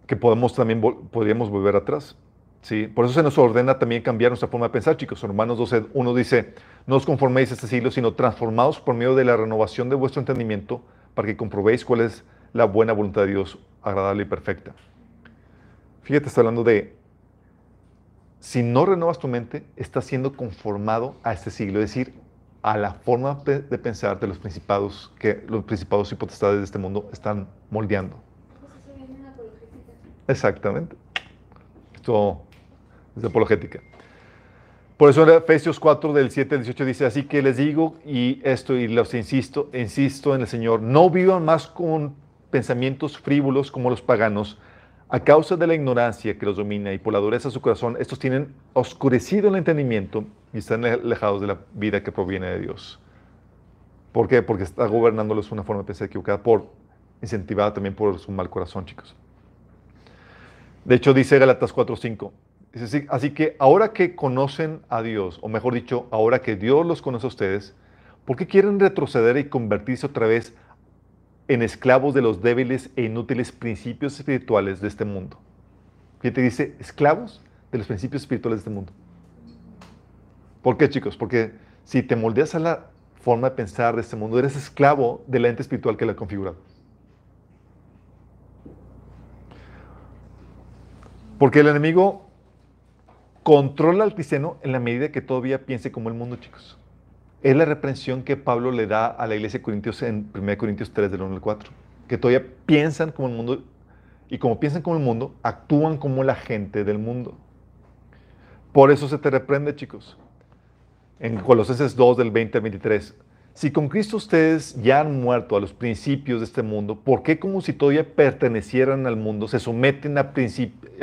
que podemos también podríamos volver atrás. ¿sí? Por eso se nos ordena también cambiar nuestra forma de pensar, chicos. Romanos 12, 1 dice, no os conforméis a este siglo, sino transformados por medio de la renovación de vuestro entendimiento, para que comprobéis cuál es la buena voluntad de Dios, agradable y perfecta. Fíjate, está hablando de, si no renovas tu mente, estás siendo conformado a este siglo, es decir, a la forma de pensar de los principados que los principados y potestades de este mundo están moldeando. Exactamente. Esto es apologética. Por eso en Efesios 4 del 7 al 18 dice, así que les digo y esto y los insisto, insisto en el Señor, no vivan más con pensamientos frívolos como los paganos, a causa de la ignorancia que los domina y por la dureza de su corazón, estos tienen oscurecido el entendimiento y están alejados de la vida que proviene de Dios. ¿Por qué? Porque está gobernándolos una forma de pensar equivocada, por, incentivada también por su mal corazón, chicos. De hecho, dice Galatas 4:5. Dice así, así que ahora que conocen a Dios, o mejor dicho, ahora que Dios los conoce a ustedes, ¿por qué quieren retroceder y convertirse otra vez en esclavos de los débiles e inútiles principios espirituales de este mundo? Fíjate, dice esclavos de los principios espirituales de este mundo. ¿Por qué, chicos? Porque si te moldeas a la forma de pensar de este mundo, eres esclavo del ente espiritual que la ha configurado. Porque el enemigo controla al cristiano en la medida que todavía piense como el mundo, chicos. Es la reprensión que Pablo le da a la iglesia de Corintios en 1 Corintios 3, del 1 al 4. Que todavía piensan como el mundo y como piensan como el mundo, actúan como la gente del mundo. Por eso se te reprende, chicos. En Colosenses 2, del 20 al 23. Si con Cristo ustedes ya han muerto a los principios de este mundo, ¿por qué como si todavía pertenecieran al mundo se someten a,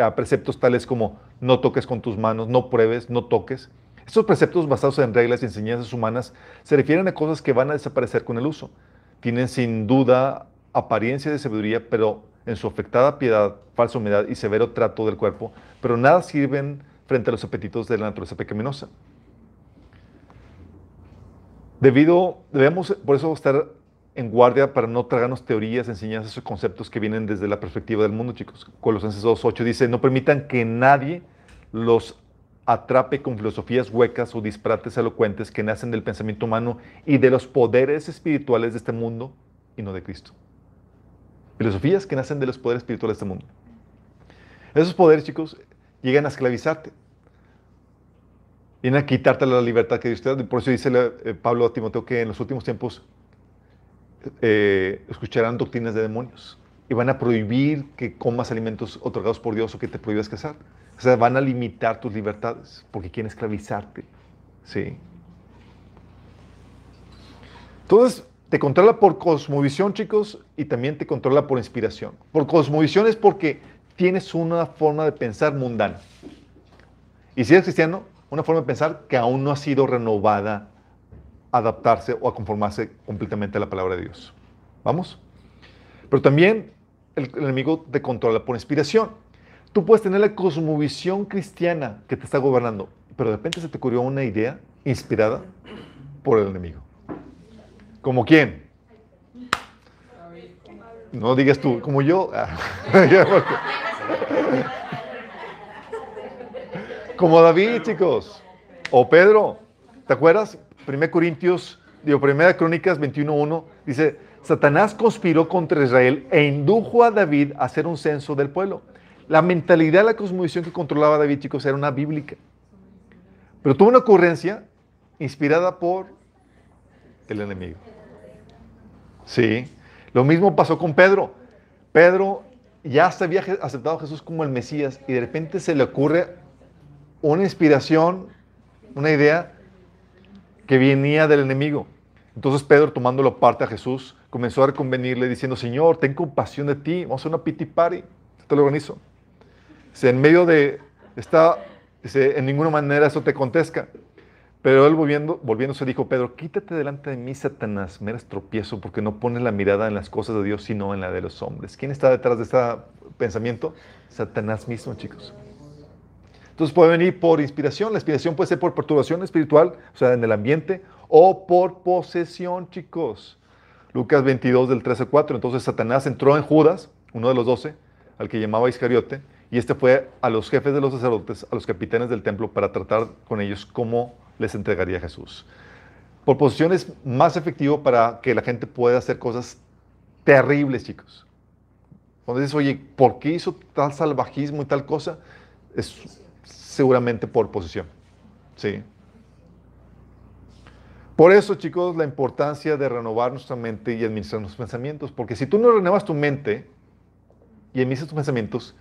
a preceptos tales como no toques con tus manos, no pruebes, no toques? Estos preceptos basados en reglas y enseñanzas humanas se refieren a cosas que van a desaparecer con el uso. Tienen sin duda apariencia de sabiduría, pero en su afectada piedad, falsa humedad y severo trato del cuerpo, pero nada sirven frente a los apetitos de la naturaleza pecaminosa. Debido, debemos por eso estar en guardia para no tragarnos teorías, enseñanzas o conceptos que vienen desde la perspectiva del mundo, chicos. Colosenses 2.8 dice, no permitan que nadie los atrape con filosofías huecas o disparates elocuentes que nacen del pensamiento humano y de los poderes espirituales de este mundo y no de Cristo. Filosofías que nacen de los poderes espirituales de este mundo. Esos poderes, chicos, llegan a esclavizarte. Vienen a quitarte la libertad que Dios te da. Por eso dice eh, Pablo a Timoteo que en los últimos tiempos eh, escucharán doctrinas de demonios y van a prohibir que comas alimentos otorgados por Dios o que te prohíbas casar. O sea, van a limitar tus libertades porque quieren esclavizarte. Sí. Entonces, te controla por cosmovisión, chicos, y también te controla por inspiración. Por cosmovisión es porque tienes una forma de pensar mundana. Y si eres cristiano, una forma de pensar que aún no ha sido renovada adaptarse o a conformarse completamente a la palabra de Dios. ¿Vamos? Pero también el enemigo te controla por inspiración. Tú puedes tener la cosmovisión cristiana que te está gobernando, pero de repente se te ocurrió una idea inspirada por el enemigo. ¿Como quién? No digas tú, como yo. como David, chicos. O Pedro. ¿Te acuerdas? 1 Corintios, digo, 1 Crónicas 21.1 dice, Satanás conspiró contra Israel e indujo a David a hacer un censo del pueblo. La mentalidad, la cosmovisión que controlaba David, chicos, era una bíblica. Pero tuvo una ocurrencia inspirada por el enemigo. Sí. Lo mismo pasó con Pedro. Pedro ya se había aceptado a Jesús como el Mesías y de repente se le ocurre una inspiración, una idea que venía del enemigo. Entonces Pedro, tomándolo parte a Jesús, comenzó a reconvenirle diciendo, Señor, ten compasión de ti, vamos a una pity party. Te lo organizo. En medio de dice, en ninguna manera eso te contesta. Pero él volviendo, volviéndose dijo, Pedro, quítate delante de mí, Satanás, me eres tropiezo porque no pones la mirada en las cosas de Dios, sino en la de los hombres. ¿Quién está detrás de este pensamiento? Satanás mismo, chicos. Entonces puede venir por inspiración. La inspiración puede ser por perturbación espiritual, o sea, en el ambiente, o por posesión, chicos. Lucas 22, del 13 al 4. Entonces Satanás entró en Judas, uno de los doce, al que llamaba Iscariote, y este fue a los jefes de los sacerdotes, a los capitanes del templo, para tratar con ellos cómo les entregaría Jesús. Por posición es más efectivo para que la gente pueda hacer cosas terribles, chicos. Cuando dices, oye, ¿por qué hizo tal salvajismo y tal cosa? Es seguramente por posición. Sí. Por eso, chicos, la importancia de renovar nuestra mente y administrar nuestros pensamientos. Porque si tú no renuevas tu mente y administras tus pensamientos,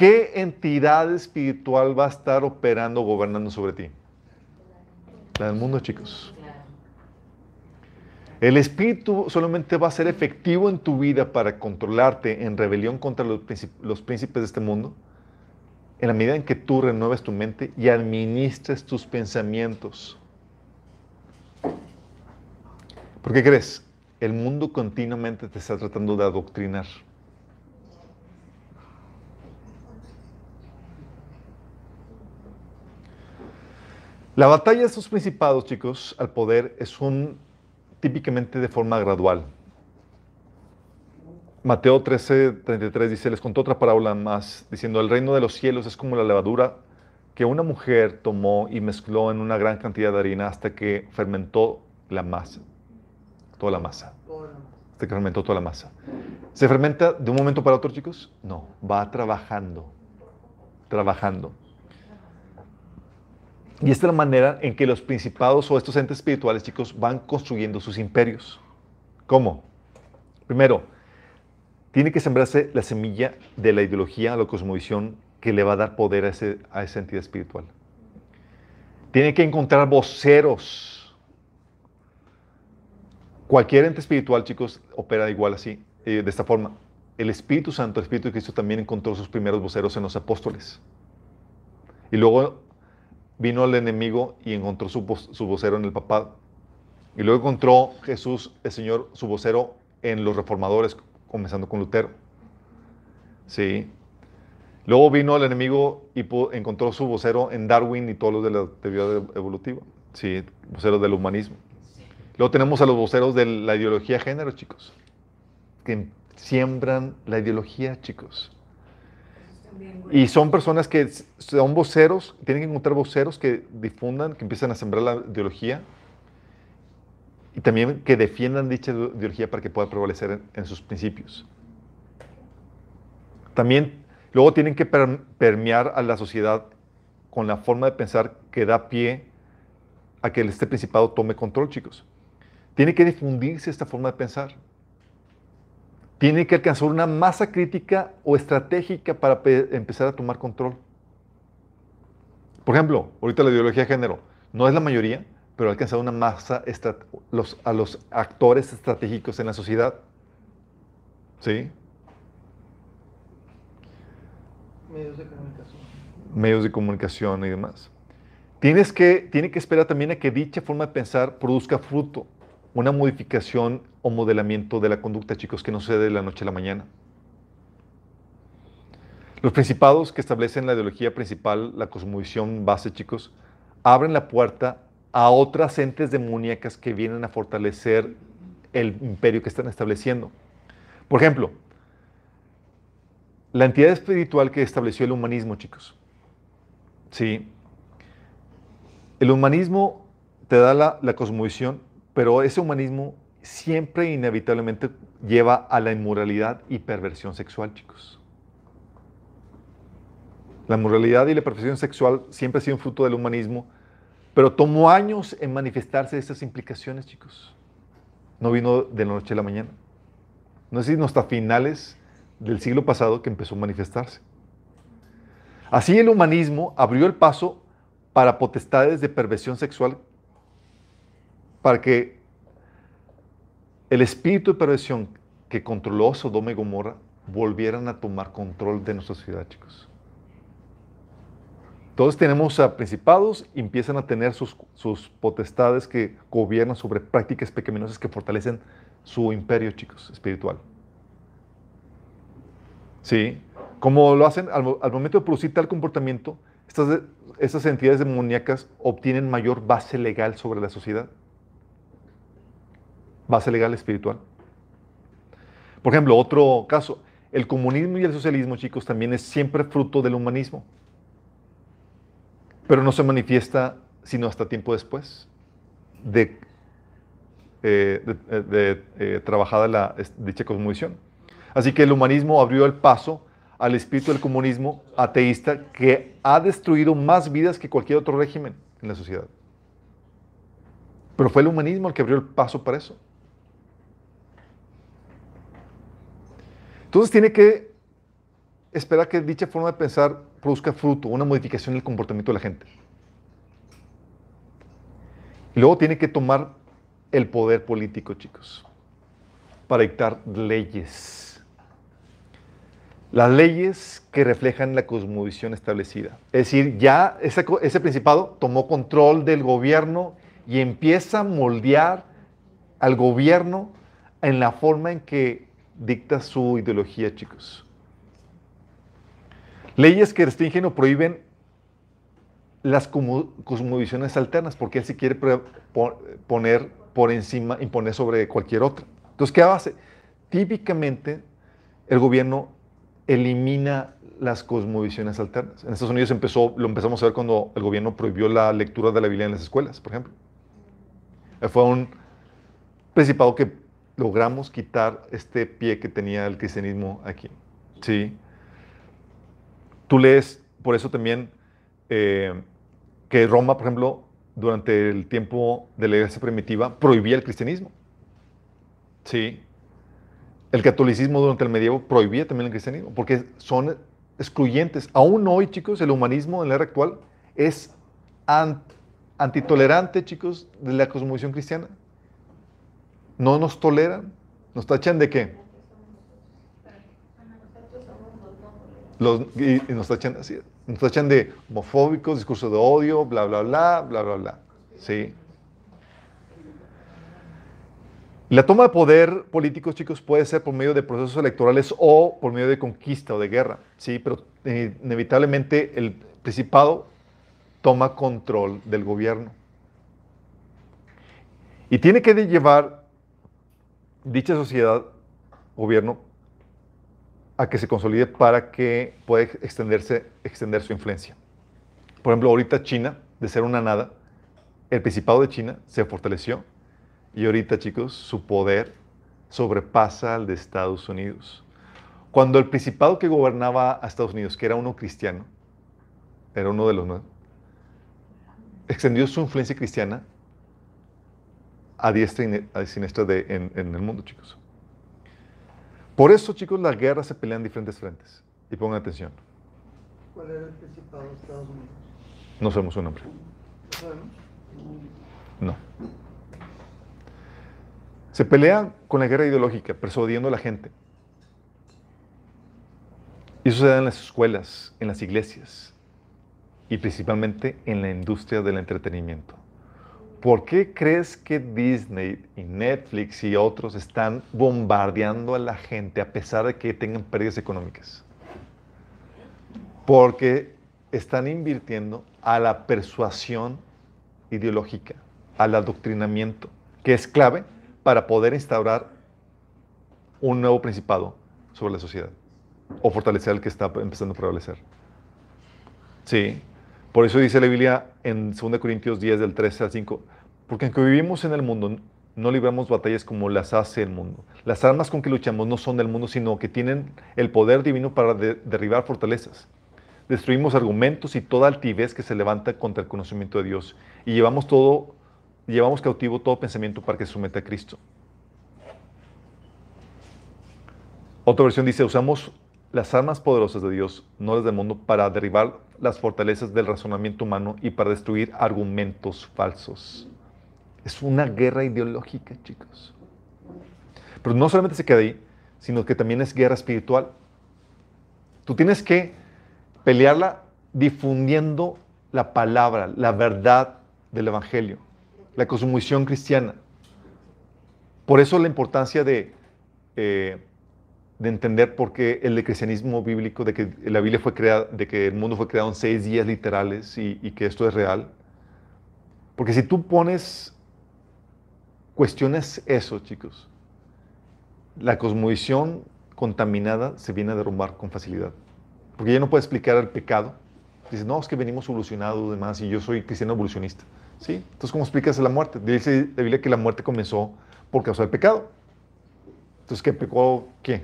¿qué entidad espiritual va a estar operando, gobernando sobre ti? La del mundo, chicos. El espíritu solamente va a ser efectivo en tu vida para controlarte en rebelión contra los, príncipes de este mundo en la medida en que tú renueves tu mente y administres tus pensamientos. ¿Por qué crees? El mundo continuamente te está tratando de adoctrinar. La batalla de estos principados, chicos, al poder es un típicamente de forma gradual. Mateo 13, 33 dice, les contó otra parábola más, diciendo, el reino de los cielos es como la levadura que una mujer tomó y mezcló en una gran cantidad de harina hasta que fermentó la masa, toda la masa. Hasta que fermentó toda la masa. ¿Se fermenta de un momento para otro, chicos? No, va trabajando, trabajando. Y esta es la manera en que los principados o estos entes espirituales, chicos, van construyendo sus imperios. ¿Cómo? Primero, tiene que sembrarse la semilla de la ideología, la cosmovisión, que le va a dar poder a, ese, a esa entidad espiritual. Tiene que encontrar voceros. Cualquier ente espiritual, chicos, opera igual así, eh, de esta forma. El Espíritu Santo, el Espíritu de Cristo, también encontró sus primeros voceros en los apóstoles. Y luego vino el enemigo y encontró su, su vocero en el papado. Y luego encontró Jesús, el Señor, su vocero en los reformadores, comenzando con Lutero. Sí. Luego vino el enemigo y encontró su vocero en Darwin y todos los de la teoría evolutiva. Sí, voceros del humanismo. Luego tenemos a los voceros de la ideología de género, chicos. Que siembran la ideología, chicos. Y son personas que son voceros, tienen que encontrar voceros que difundan, que empiezan a sembrar la ideología y también que defiendan dicha ideología para que pueda prevalecer en, sus principios. También luego tienen que permear a la sociedad con la forma de pensar que da pie a que este principado tome control, chicos. Tiene que difundirse esta forma de pensar. Tiene que alcanzar una masa crítica o estratégica para empezar a tomar control. Por ejemplo, ahorita la ideología de género no es la mayoría, pero ha alcanzado una masa los, a los actores estratégicos en la sociedad. ¿Sí? Medios de comunicación. Medios de comunicación y demás. Tienes que, tiene que esperar también a que dicha forma de pensar produzca fruto, una modificación o modelamiento de la conducta, chicos, que no se dé de la noche a la mañana. Los principados que establecen la ideología principal, la cosmovisión base, chicos, abren la puerta a otras entes demoníacas que vienen a fortalecer el imperio que están estableciendo. Por ejemplo, la entidad espiritual que estableció el humanismo, chicos. Sí. El humanismo te da la, la cosmovisión, pero ese humanismo siempre inevitablemente lleva a la inmoralidad y perversión sexual, chicos. La moralidad y la perversión sexual siempre ha sido fruto del humanismo pero tomó años en manifestarse estas implicaciones, chicos. No vino de la noche a la mañana. No es sino hasta finales del siglo pasado que empezó a manifestarse. Así el humanismo abrió el paso para potestades de perversión sexual, para que el espíritu de perversión que controló Sodoma y Gomorra volvieran a tomar control de nuestra sociedad, chicos. Todos tenemos a principados y empiezan a tener sus, potestades que gobiernan sobre prácticas pecaminosas que fortalecen su imperio, chicos, espiritual. ¿Sí? Como lo hacen al, momento de producir tal comportamiento, estas, estas entidades demoníacas obtienen mayor base legal sobre la sociedad. Base legal espiritual. Por ejemplo, otro caso, el comunismo y el socialismo, chicos, también es siempre fruto del humanismo. Pero no se manifiesta sino hasta tiempo después de, eh, de, eh, trabajada la dicha cosmovisión. Así que el humanismo abrió el paso al espíritu del comunismo ateísta que ha destruido más vidas que cualquier otro régimen en la sociedad. Pero fue el humanismo el que abrió el paso para eso. Entonces tiene que esperar que dicha forma de pensar produzca fruto, una modificación en el comportamiento de la gente. Y luego tiene que tomar el poder político, chicos, para dictar leyes. Las leyes que reflejan la cosmovisión establecida. Es decir, ya ese, ese principado tomó control del gobierno y empieza a moldear al gobierno en la forma en que dicta su ideología, chicos. Leyes que restringen o prohíben las cosmovisiones alternas, porque él se quiere poner por encima, imponer sobre cualquier otra. Entonces, ¿qué hace? Típicamente, el gobierno elimina las cosmovisiones alternas. En Estados Unidos empezó, lo empezamos a ver cuando el gobierno prohibió la lectura de la Biblia en las escuelas, por ejemplo. Fue un principado que logramos quitar este pie que tenía el cristianismo aquí. ¿sí? Tú lees, por eso también, eh, que Roma, por ejemplo, durante el tiempo de la iglesia primitiva, prohibía el cristianismo. Sí. El catolicismo durante el medievo prohibía también el cristianismo, porque son excluyentes. Aún hoy, chicos, el humanismo en la era actual es an- antitolerante, chicos, de la cosmovisión cristiana. No nos toleran. ¿Nos tachan de qué? Los, y, y nos tachan así, nos tachan de homofóbicos, discurso de odio, bla, bla, bla, bla, bla, bla. ¿Sí? La toma de poder político, chicos, puede ser por medio de procesos electorales o por medio de conquista o de guerra, ¿sí? Pero eh, inevitablemente el principado toma control del gobierno. Y tiene que llevar dicha sociedad, gobierno, a que se consolide para que pueda extenderse, extender su influencia. Por ejemplo, ahorita China, de ser una nada, el Principado de China se fortaleció y ahorita, chicos, su poder sobrepasa al de Estados Unidos. Cuando el Principado que gobernaba a Estados Unidos, que era uno cristiano, era uno de los nueve, extendió su influencia cristiana a diestra y a siniestra de- en, en el mundo, chicos. Por eso, chicos, las guerras se pelean en diferentes frentes. Y pongan atención, ¿Cuál era el principado de Estados Unidos? no sabemos su nombre. ¿Lo sabemos? No. Se pelea con la guerra ideológica, persuadiendo a la gente. Y eso se da en las escuelas, en las iglesias y principalmente en la industria del entretenimiento. ¿Por qué crees que Disney y Netflix y otros están bombardeando a la gente a pesar de que tengan pérdidas económicas? Porque están invirtiendo a la persuasión ideológica, al adoctrinamiento, que es clave para poder instaurar un nuevo principado sobre la sociedad o fortalecer el que está empezando a prevalecer. Sí, por eso dice la Biblia en 2 Corintios 10 del 13 al 5, porque aunque vivimos en el mundo, no libramos batallas como las hace el mundo. Las armas con que luchamos no son del mundo, sino que tienen el poder divino para de- derribar fortalezas. Destruimos argumentos y toda altivez que se levanta contra el conocimiento de Dios y llevamos todo, llevamos cautivo todo pensamiento para que se someta a Cristo. Otra versión dice, usamos las armas poderosas de Dios, no las del mundo, para derribar las fortalezas del razonamiento humano y para destruir argumentos falsos. Es una guerra ideológica, chicos. Pero no solamente se queda ahí, sino que también es guerra espiritual. Tú tienes que pelearla difundiendo la palabra, la verdad del Evangelio, la cosmovisión cristiana. Por eso la importancia de, eh, de entender por qué el cristianismo bíblico, de que la Biblia fue creada, de que el mundo fue creado en seis días literales y, que esto es real. Porque si tú pones, cuestiones eso, chicos, la cosmovisión contaminada se viene a derrumbar con facilidad. Porque ella no puede explicar el pecado. Dice, no, es que venimos evolucionados demás, y yo soy cristiano evolucionista. ¿Sí? Entonces, ¿cómo explicas la muerte? Dice la Biblia que la muerte comenzó por causa del pecado. Entonces, ¿qué pecó? ¿Qué?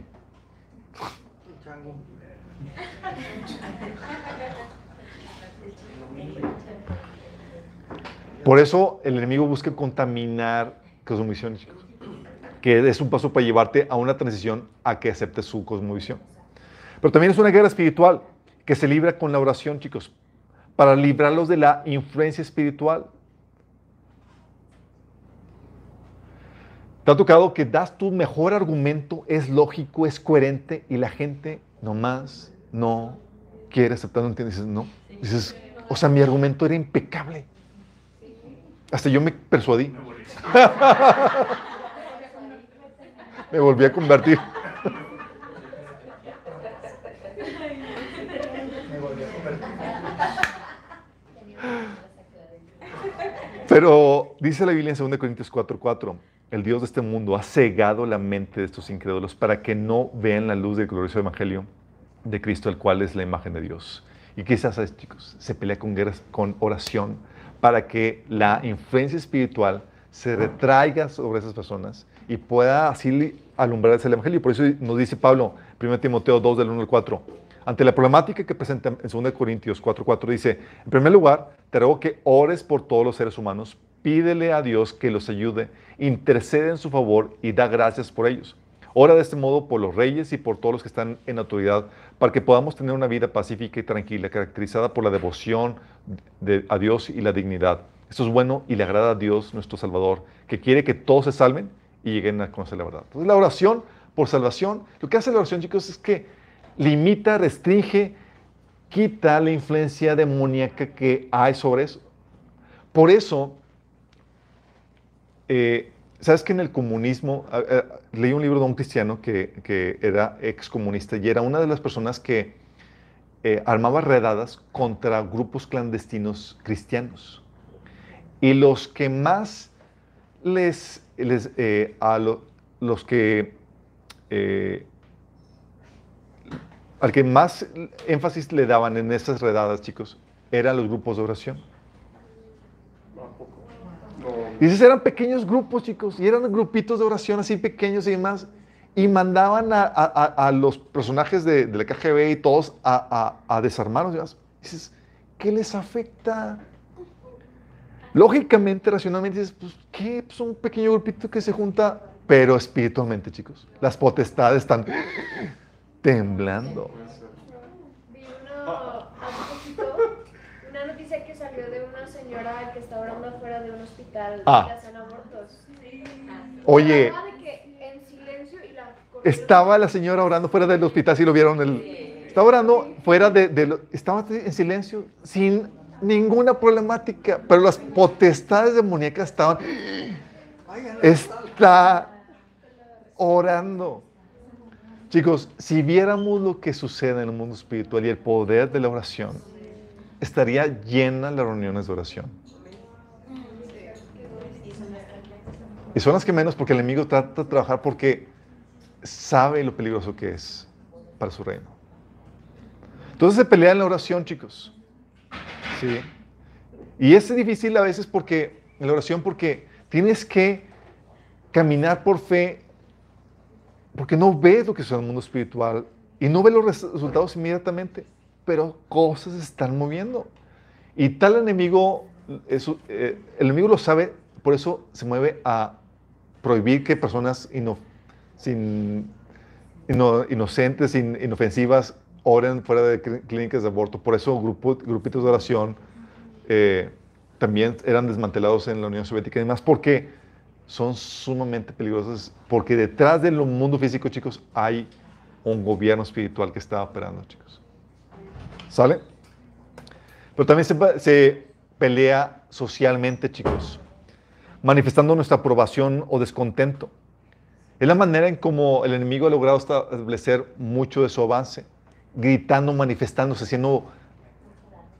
Por eso el enemigo busca contaminar cosmovisión. Que es un paso para llevarte a una transición a que aceptes su cosmovisión. Pero también es una guerra espiritual que se libra con la oración, chicos, para librarlos de la influencia espiritual. ¿Te ha tocado que das tu mejor argumento, es lógico, es coherente y la gente nomás no quiere aceptar, no entiende? Dices, no. Dices, o sea, mi argumento era impecable. Hasta yo me persuadí. me volví a convertir. Me volví a convertir. Pero dice la Biblia en 2 Corintios 4:4, el Dios de este mundo ha cegado la mente de estos incrédulos para que no vean la luz del glorioso evangelio de Cristo, el cual es la imagen de Dios. Y quizás, ¿sabes, chicos, se pelea con guerras, con oración, para que la influencia espiritual se retraiga sobre esas personas y pueda así alumbrarse el evangelio. Por eso nos dice Pablo, 1 Timoteo 2, del 1 al 4, ante la problemática que presenta en 2 Corintios 4, 4, dice, en primer lugar, te ruego que ores por todos los seres humanos, pídele a Dios que los ayude, intercede en su favor y da gracias por ellos. Ora de este modo por los reyes y por todos los que están en autoridad, para que podamos tener una vida pacífica y tranquila, caracterizada por la devoción de- a Dios y la dignidad. Esto es bueno y le agrada a Dios, nuestro Salvador, que quiere que todos se salven y lleguen a conocer la verdad. Entonces, la oración por salvación, lo que hace la oración, chicos, es que limita, restringe, quita la influencia demoníaca que hay sobre eso. Por eso, eh, ¿sabes que en el comunismo, leí un libro de un cristiano que, que era excomunista y era una de las personas que eh, armaba redadas contra grupos clandestinos cristianos. Y los que más les, les eh, a lo- los que, al que más énfasis le daban en esas redadas, chicos, eran los grupos de oración. Y esos eran pequeños grupos, chicos, y eran grupitos de oración así pequeños y demás. Y mandaban a, a- los personajes de, la KGB y todos a, a- desarmarlos. y. Dices, ¿qué les afecta? Lógicamente, racionalmente, dices, pues, ¿qué? Pues un pequeño grupito que se junta, pero espiritualmente, chicos. Las potestades están temblando. Puede ser. Vi uno hace poquito, una noticia que salió de una señora que está orando afuera de un hospital Ah. que hacen abortos. Oye, Hablaba de que en silencio y la corrieron- estaba la señora orando fuera del hospital, si lo vieron. El, estaba orando fuera de, de estaba en silencio, sin ninguna problemática, pero las potestades demoníacas estaban, está orando. Chicos, si viéramos lo que sucede en el mundo espiritual y el poder de la oración, estaría llena las reuniones de oración. Y son las que menos porque el enemigo trata de trabajar porque sabe lo peligroso que es para su reino. Entonces se pelea en la oración, chicos. Sí. Y es difícil a veces porque, en la oración, porque tienes que caminar por fe, porque no ves lo que en el mundo espiritual y no ves los res- resultados inmediatamente, pero cosas se están moviendo. Y tal enemigo, eso, eh, el enemigo lo sabe, por eso se mueve a prohibir que personas ino- sin, ino- inocentes, in- inofensivas, oren fuera de clí- clínicas de aborto. Por eso grupitos de oración eh, también eran desmantelados en la Unión Soviética y demás, porque son sumamente peligrosos, porque detrás del mundo físico, chicos, hay un gobierno espiritual que está operando, chicos. ¿Sale? Pero también se, pelea socialmente, chicos, manifestando nuestra aprobación o descontento. Es la manera en cómo el enemigo ha logrado establecer mucho de su avance, gritando, manifestándose, haciendo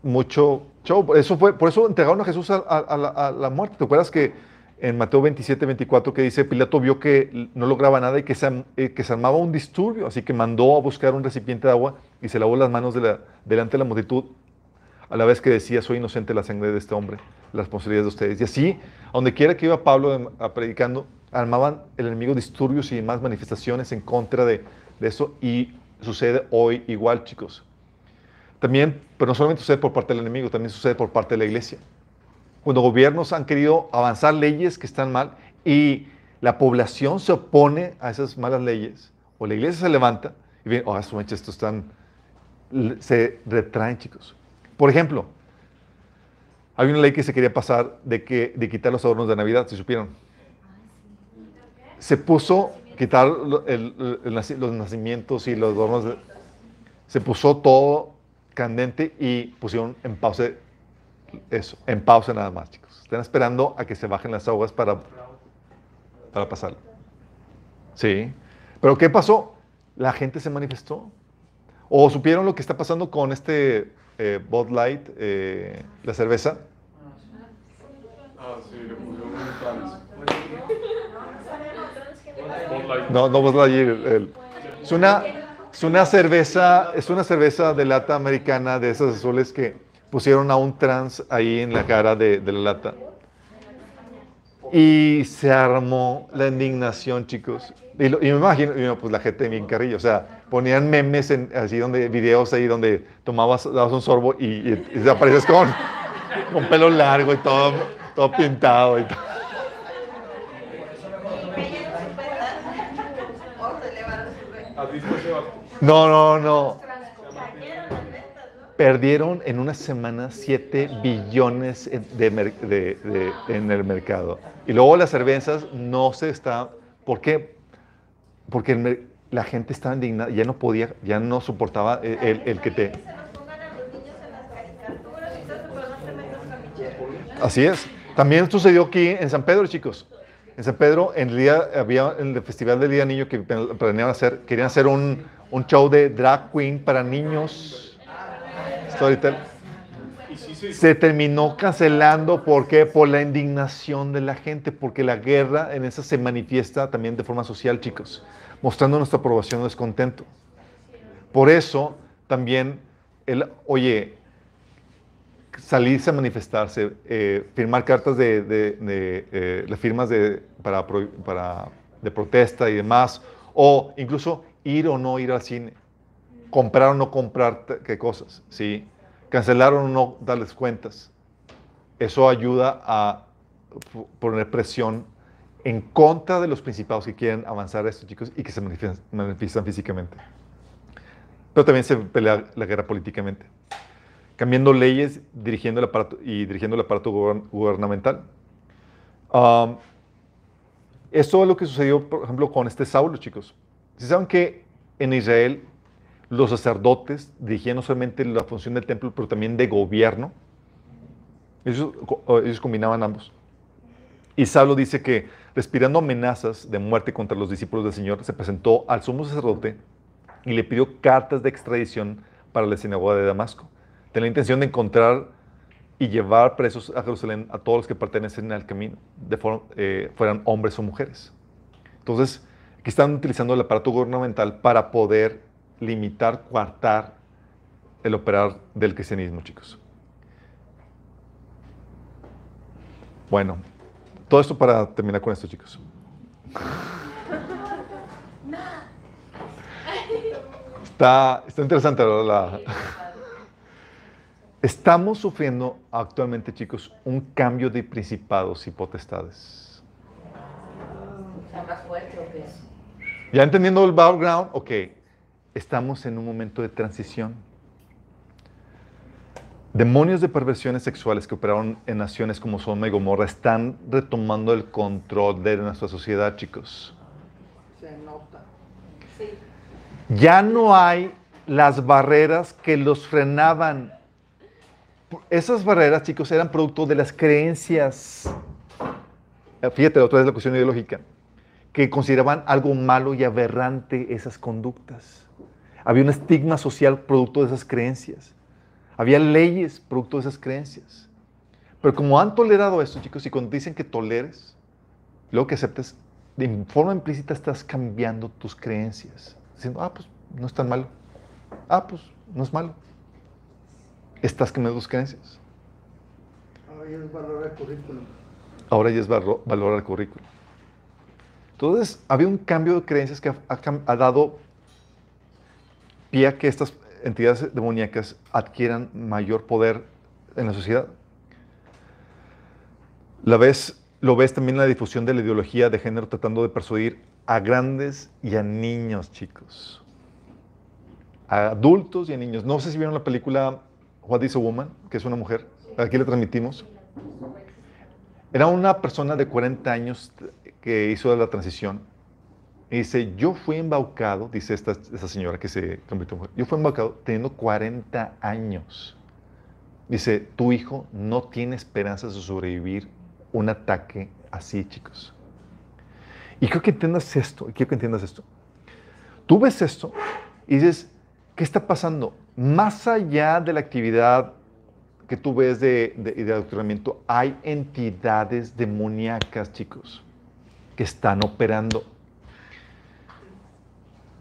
mucho show. Por eso, fue, por eso entregaron a Jesús a la, a la muerte. ¿Te acuerdas que en Mateo 27, 24, que dice, Pilato vio que no lograba nada y que se, eh, que se armaba un disturbio, así que mandó a buscar un recipiente de agua y se lavó las manos de la- delante de la multitud, a la vez que decía, soy inocente la sangre de este hombre, la responsabilidad de ustedes. Y así, donde quiera que iba Pablo em, a predicando, armaban el enemigo disturbios y demás manifestaciones en contra de, de eso y sucede hoy igual, chicos. También, pero no solamente sucede por parte del enemigo, también sucede por parte de la iglesia. Cuando gobiernos han querido avanzar leyes que están mal y la población se opone a esas malas leyes, o la iglesia se levanta y ven, oh, su mecha, estos están, se retraen, chicos. Por ejemplo, hay una ley que se quería pasar de, que, de quitar los adornos de Navidad, si supieron. Se puso quitar los nacimientos y los adornos, de- se puso todo candente y pusieron en pausa eso, en pausa nada más, chicos. Están esperando a que se bajen las aguas para, para pasarlo. Sí. Pero ¿qué pasó? La gente se manifestó. ¿O supieron lo que está pasando con este eh, Bud Light, eh, la cerveza? Ah, sí, le. No, no Bud Light. es, una, es una cerveza, es una cerveza de lata americana de esas azules que pusieron a un trans ahí en la cara de, de la lata. Y se armó la indignación, chicos. Y, lo- y me imagino, y pues la gente bien carrillo, o sea, ponían memes en, así donde, videos ahí donde tomabas, dabas un sorbo y, y, y apareces con, con pelo largo y todo, todo pintado y todo. No, no, no. Perdieron en una semana 7 billones en- de mer- de- de- en el mercado. Y luego las cervezas no se está... ¿Por qué? Porque el la gente estaba indignada, ya no podía, ya no soportaba el, el- el que te... Así es. También sucedió aquí en San Pedro, chicos. En San Pedro, en el día, había en el Festival del Día Niño que planeaban hacer, querían hacer un, un show de drag queen para niños. Se terminó cancelando, ¿por qué? Por la indignación de la gente, porque la guerra en esa se manifiesta también de forma social, chicos, mostrando nuestra aprobación o descontento. Por eso también, el, oye, salirse a manifestarse, eh, firmar cartas de, de- eh, las firmas de, para, para- de protesta y demás, o incluso ir o no ir al cine, comprar o no comprar qué cosas, ¿sí? cancelar o no darles cuentas. Eso ayuda a poner presión en contra de los principados que quieren avanzar a estos chicos y que se manifiestan, físicamente. Pero también se pelea la guerra políticamente cambiando leyes dirigiendo el aparato, y dirigiendo el aparato gubern- gubernamental. Um, esto es lo que sucedió, por ejemplo, con este Saulo, chicos. Si saben que en Israel los sacerdotes dirigían no solamente la función del templo, pero también de gobierno. Ellos, co- ellos combinaban ambos. Y Saulo dice que, respirando amenazas de muerte contra los discípulos del Señor, se presentó al sumo sacerdote y le pidió cartas de extradición para la sinagoga de Damasco. Tenía la intención de encontrar y llevar presos a Jerusalén a todos los que pertenecen al camino, de forma, eh, fueran hombres o mujeres. Entonces, aquí están utilizando el aparato gubernamental para poder limitar, coartar el operar del cristianismo, chicos. Bueno, todo esto para terminar con esto, chicos. Está, está interesante ¿verdad? la, Estamos sufriendo actualmente, chicos, un cambio de principados y potestades. Ya entendiendo el background, ok, estamos en un momento de transición. Demonios de perversiones sexuales que operaron en naciones como Sodoma y Gomorra están retomando el control de nuestra sociedad, chicos. Se nota. Ya no hay las barreras que los frenaban. Esas barreras, chicos, eran producto de las creencias. Eh, Fíjate, otra vez la cuestión ideológica. Que consideraban algo malo y aberrante esas conductas. Había un estigma social producto de esas creencias. Había leyes producto de esas creencias. Pero como han tolerado esto, chicos, y cuando dicen que toleres, luego que aceptes, de forma implícita estás cambiando tus creencias. Diciendo, ah, pues no es tan malo. Ah, pues no es malo. Estás cambiando tus creencias. Ahora ya es valorar el currículum. Ahora ya es valo- valorar el currículo. Entonces, había un cambio de creencias que ha, ha dado pie que estas entidades demoníacas adquieran mayor poder en la sociedad. La ves, lo ves también en la difusión de la ideología de género tratando de persuadir a grandes y a niños, chicos. A adultos y a niños. No sé si vieron la película What is a Woman, que es una mujer. Aquí la transmitimos. Era una persona de 40 años que hizo la transición. Y dice, yo fui embaucado, dice esta, esta señora que se convirtió en mujer, yo fui embaucado teniendo 40 años. Dice, tu hijo no tiene esperanzas de sobrevivir un ataque así, chicos. Y quiero que entiendas esto, quiero que entiendas esto. Tú ves esto y dices, ¿qué está pasando? Más allá de la actividad que tú ves de, de, de adoctrinamiento, hay entidades demoníacas, chicos, que están operando.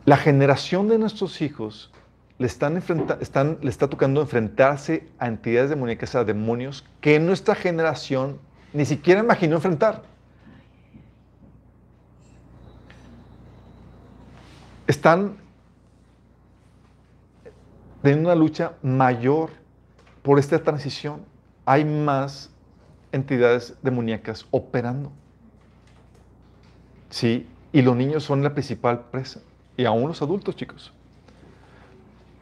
La generación de nuestros hijos le, está tocando enfrentarse a entidades demoníacas, a demonios que nuestra generación ni siquiera imaginó enfrentar. Están teniendo una lucha mayor por esta transición. Hay más entidades demoníacas operando. Sí, y los niños son la principal presa. Y aún los adultos, chicos.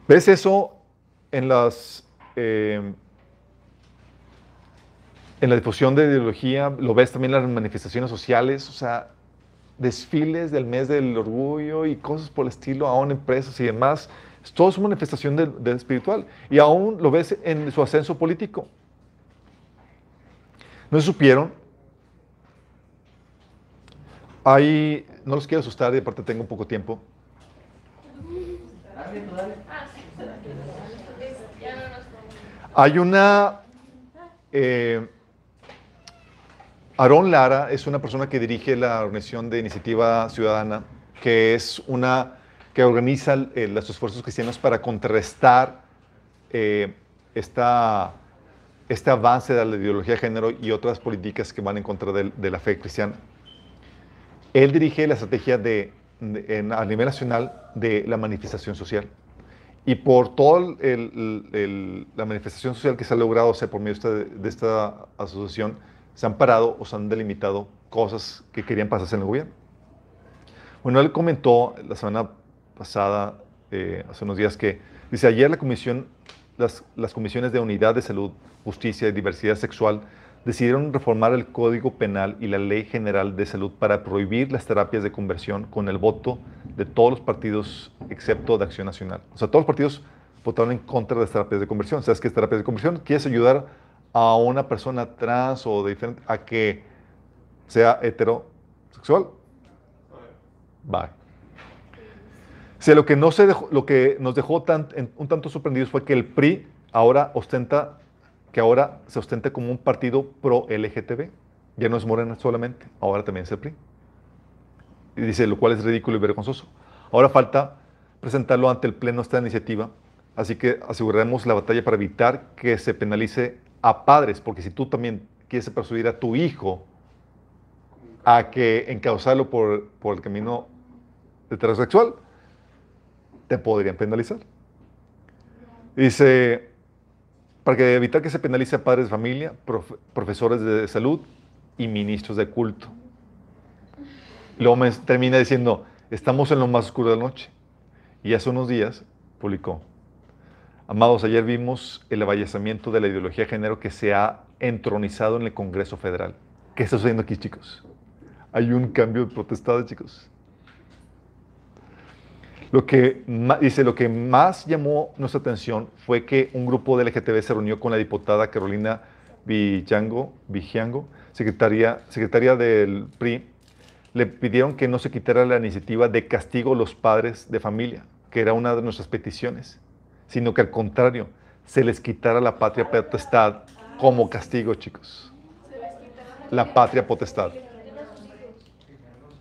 ¿Ves eso en las... eh, en la difusión de ideología, lo ves también en las manifestaciones sociales, o sea, desfiles del mes del orgullo y cosas por el estilo, aún empresas y demás. Todo es una manifestación del, espiritual. Y aún lo ves en su ascenso político. ¿No se supieron? Hay, no los quiero asustar, y aparte tengo poco tiempo. Hay una... eh, Aarón Lara es una persona que dirige la organización de Iniciativa Ciudadana, que es una que organiza eh, los esfuerzos cristianos para contrarrestar eh, esta, este avance de la ideología de género y otras políticas que van en contra del- de, la fe cristiana. Él dirige la estrategia de, de- en- a nivel nacional de la manifestación social. Y por toda la manifestación social que se ha logrado hacer por medio de de esta asociación, se han parado o se han delimitado cosas que querían pasarse en el gobierno. Bueno, él comentó la semana pasada, eh, hace unos días, que dice, ayer la comisión, las, las comisiones de unidad de salud, justicia y diversidad sexual decidieron reformar el Código Penal y la Ley General de Salud para prohibir las terapias de conversión con el voto de todos los partidos excepto de Acción Nacional. O sea, todos los partidos votaron en contra de las terapias de conversión. ¿Sabes qué es terapias de conversión? Quieres ayudar a una persona trans o de diferente a que sea heterosexual. Bye. O sea, lo que, no se lo que nos dejó un tanto sorprendidos fue que el PRI ahora ostenta, que ahora se ostenta como un partido pro LGTB. Ya no es Morena solamente, ahora también es el PRI. Y dice, lo cual es ridículo y vergonzoso. Ahora falta presentarlo ante el Pleno esta iniciativa, así que aseguraremos la batalla para evitar que se penalice a padres, porque si tú también quieres persuadir a tu hijo a que encauzarlo por, por el camino heterosexual, te podrían penalizar. Dice, para evitar que se penalice a padres de familia, profe- profesores de salud y ministros de culto. Luego me termina diciendo, estamos en lo más oscuro de la noche. Y hace unos días publicó, amados, ayer vimos el avallazamiento de la ideología de género que se ha entronizado en el Congreso Federal. ¿Qué está sucediendo aquí, chicos? Hay un cambio de protestades, chicos. Lo que dice, lo que más llamó nuestra atención fue que un grupo de LGTB se reunió con la diputada Carolina Villango, Vigiango, secretaria, secretaria del PRI. Le pidieron que no se quitara la iniciativa de castigo a los padres de familia, que era una de nuestras peticiones, sino que al contrario, se les quitara la patria potestad como castigo, chicos. La patria potestad.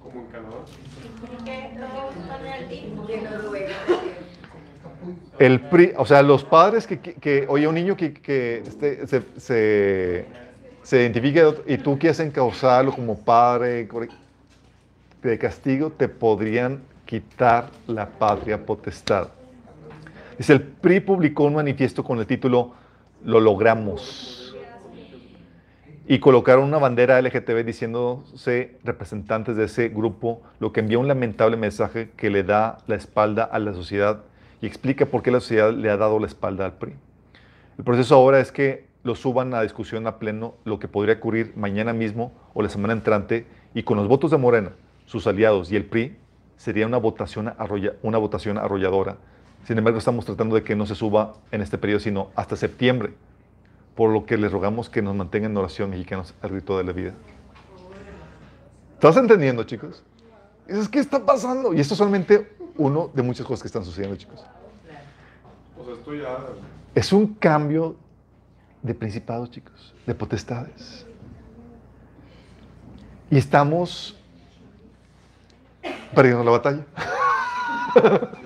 como en Canadá. ¿Qué? ¿No van al DIF? Y en Noruega. El PRI, o sea, los padres que, que, que- oye, un niño que, que este, se, se, se identifique y tú quieres encauzarlo como padre de castigo, te podrían quitar la patria potestad. Dice, el PRI publicó un manifiesto con el título Lo logramos. Y colocaron una bandera LGTB diciéndose representantes de ese grupo, lo que envía un lamentable mensaje que le da la espalda a la sociedad y explica por qué la sociedad le ha dado la espalda al PRI. El proceso ahora es que lo suban a discusión a pleno, lo que podría ocurrir mañana mismo o la semana entrante, y con los votos de Morena, sus aliados y el PRI, sería una votación, arrolla- una votación arrolladora. Sin embargo, estamos tratando de que no se suba en este periodo, sino hasta septiembre, por lo que les rogamos que nos mantengan en oración mexicanos al grito de la vida. ¿Estás entendiendo, chicos? Dices, ¿qué está pasando? Y esto es solamente uno de muchas cosas que están sucediendo, chicos. O sea, esto ya. Es un cambio de principados, chicos, de potestades. Y estamos perdiendo la batalla.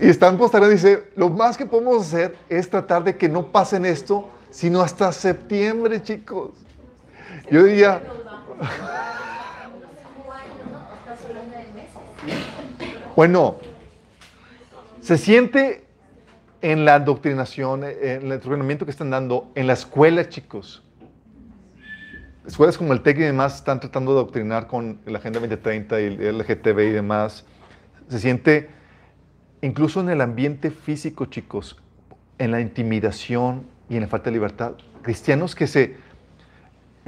Y están postergando, dice, lo más que podemos hacer es tratar de que no pasen esto, sino hasta septiembre, chicos. Yo diría, bueno, se siente en la adoctrinación, en el entrenamiento que están dando en la escuela, chicos. Escuelas como el TEC y demás están tratando de adoctrinar con la Agenda 2030 y el LGTB y demás. Se siente incluso en el ambiente físico, chicos, en la intimidación y en la falta de libertad. Cristianos que se...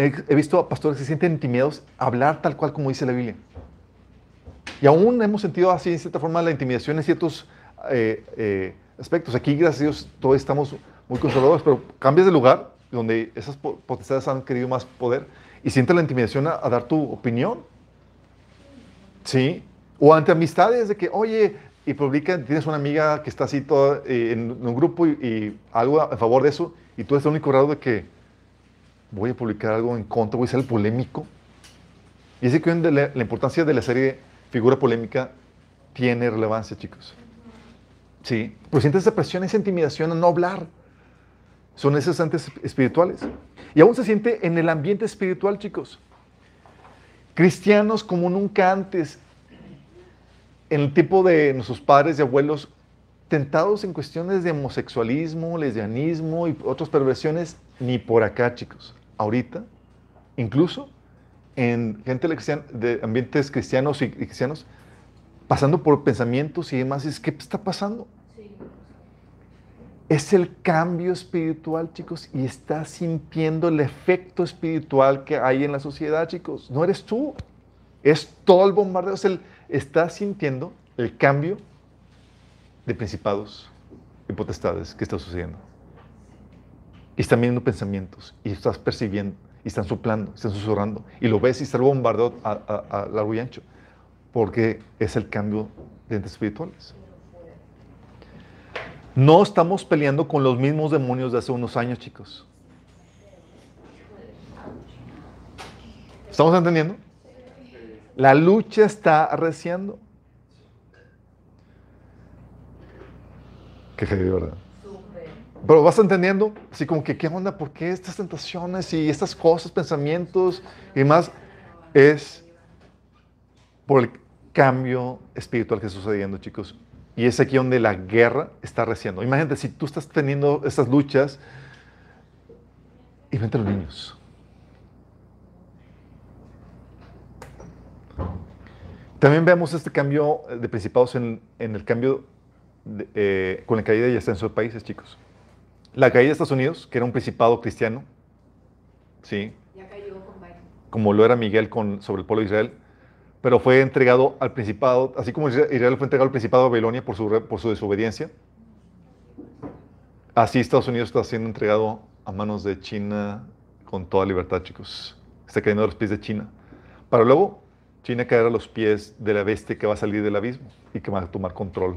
He, he visto a pastores que se sienten intimidados a hablar tal cual como dice la Biblia. Y aún hemos sentido así, en cierta forma, la intimidación en ciertos eh, eh, aspectos. Aquí, gracias a Dios, todos estamos muy conservadores, pero cambias de lugar donde esas po- potestades han querido más poder y sientes la intimidación a, a dar tu opinión. ¿Sí? O ante amistades de que, oye, y publican, tienes una amiga que está así toda, eh, en un grupo y, y algo a favor de eso, y tú eres el único grado de que voy a publicar algo en contra, voy a ser polémico. Y ese que la, la importancia de la serie Figura Polémica tiene relevancia, chicos. Sí, pero sientes esa presión, esa intimidación a no hablar. Son esos antes espirituales. Y aún se siente en el ambiente espiritual, chicos. Cristianos como nunca antes, en el tiempo de nuestros padres y abuelos, tentados en cuestiones de homosexualismo, lesbianismo y otras perversiones, ni por acá, chicos. Ahorita, incluso en gente de ambientes cristianos y y cristianos, pasando por pensamientos y demás, es ¿qué está pasando? Es el cambio espiritual, chicos, y estás sintiendo el efecto espiritual que hay en la sociedad, chicos. No eres tú, es todo el bombardeo, es el, estás sintiendo el cambio de principados y potestades que está sucediendo. Y están viendo pensamientos, y estás percibiendo, y están soplando, están susurrando, y lo ves y está el bombardeo a largo y ancho, porque es el cambio de entes espirituales. No estamos peleando con los mismos demonios de hace unos años, chicos. ¿Estamos entendiendo? La lucha está arreciando. Qué heavy, ¿verdad? Pero vas entendiendo, así como que, ¿qué onda? ¿Por qué estas tentaciones y estas cosas, pensamientos y demás? Es por el cambio espiritual que está sucediendo, chicos. Y es aquí donde la guerra está reciendo. Imagínate, si tú estás teniendo estas luchas, y vente los niños. También vemos este cambio de principados en, el cambio eh, con la caída y ascenso de países, chicos. La caída de Estados Unidos, que era un principado cristiano, ¿sí? Ya cayó con Biden. como lo era Miguel con, sobre el pueblo de Israel, pero fue entregado al principado, así como Israel fue entregado al principado de Babilonia por su, re- por su desobediencia, así Estados Unidos está siendo entregado a manos de China con toda libertad, chicos. Está cayendo a los pies de China. Para luego China caer a los pies de la bestia que va a salir del abismo y que va a tomar control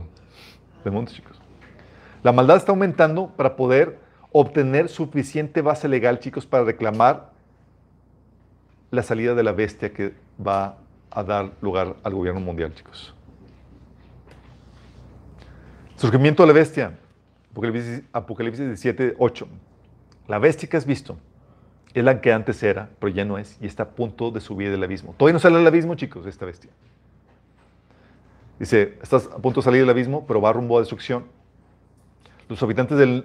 del mundo, chicos. La maldad está aumentando para poder obtener suficiente base legal, chicos, para reclamar la salida de la bestia que va a dar lugar al gobierno mundial, chicos. Surgimiento de la bestia. Apocalipsis, Apocalipsis 17, 8. La bestia que has visto es la que antes era, pero ya no es, y está a punto de subir del abismo. Todavía no sale del abismo, chicos, esta bestia. Dice, estás a punto de salir del abismo, pero va rumbo a destrucción. Los habitantes de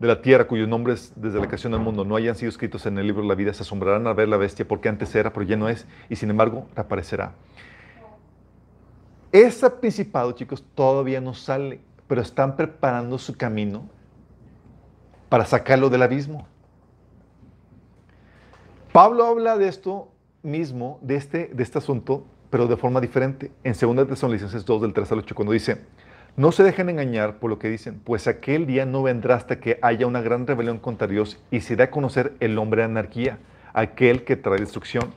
la tierra, cuyos nombres desde la creación del mundo no hayan sido escritos en el libro de la vida, se asombrarán al ver la bestia porque antes era, pero ya no es, y sin embargo reaparecerá. Ese principado, chicos, todavía no sale, pero están preparando su camino para sacarlo del abismo. Pablo habla de esto mismo, de este, este asunto, pero de forma diferente. En 2 Tesalonicenses 2, del 3 al 8, cuando dice, no se dejen engañar por lo que dicen, pues aquel día no vendrá hasta que haya una gran rebelión contra Dios y se dé a conocer el hombre de anarquía, aquel que trae destrucción.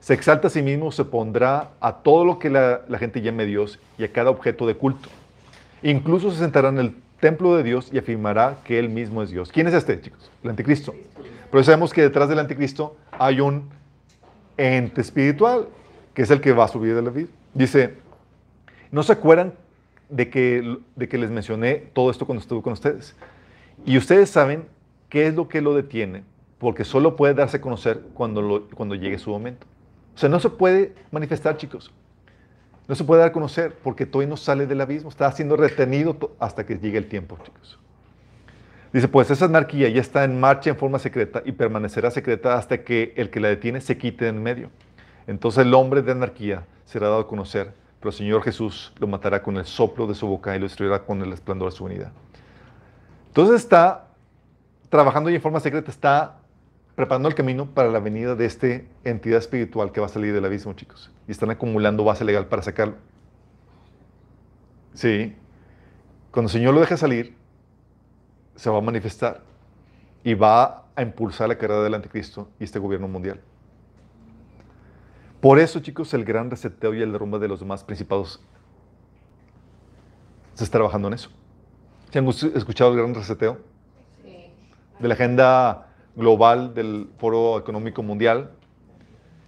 Se exalta a sí mismo, se pondrá a todo lo que la, gente llame Dios y a cada objeto de culto. Incluso se sentará en el templo de Dios y afirmará que Él mismo es Dios. ¿Quién es este, chicos? El anticristo. Pero sabemos que detrás del anticristo hay un ente espiritual, que es el que va a subir de la vida. Dice, ¿no se acuerdan de que, de que les mencioné todo esto cuando estuve con ustedes? Y ustedes saben qué es lo que lo detiene, porque solo puede darse a conocer cuando, cuando llegue su momento. O sea, no se puede manifestar, chicos. No se puede dar a conocer porque todavía no sale del abismo, está siendo retenido hasta que llegue el tiempo, chicos. Dice, pues esa anarquía ya está en marcha en forma secreta y permanecerá secreta hasta que el que la detiene se quite en medio. Entonces el hombre de anarquía será dado a conocer, pero el Señor Jesús lo matará con el soplo de su boca y lo destruirá con el esplendor de su venida. Entonces está trabajando ya en forma secreta, está preparando el camino para la venida de esta entidad espiritual que va a salir del abismo, chicos. Y están acumulando base legal para sacarlo. Sí. Cuando el Señor lo deje salir, se va a manifestar y va a impulsar la carrera del anticristo y este gobierno mundial. Por eso, chicos, el gran reseteo y el derrumbe de los demás principados se está trabajando en eso. ¿Se han escuchado el gran reseteo? De la agenda global del Foro Económico Mundial.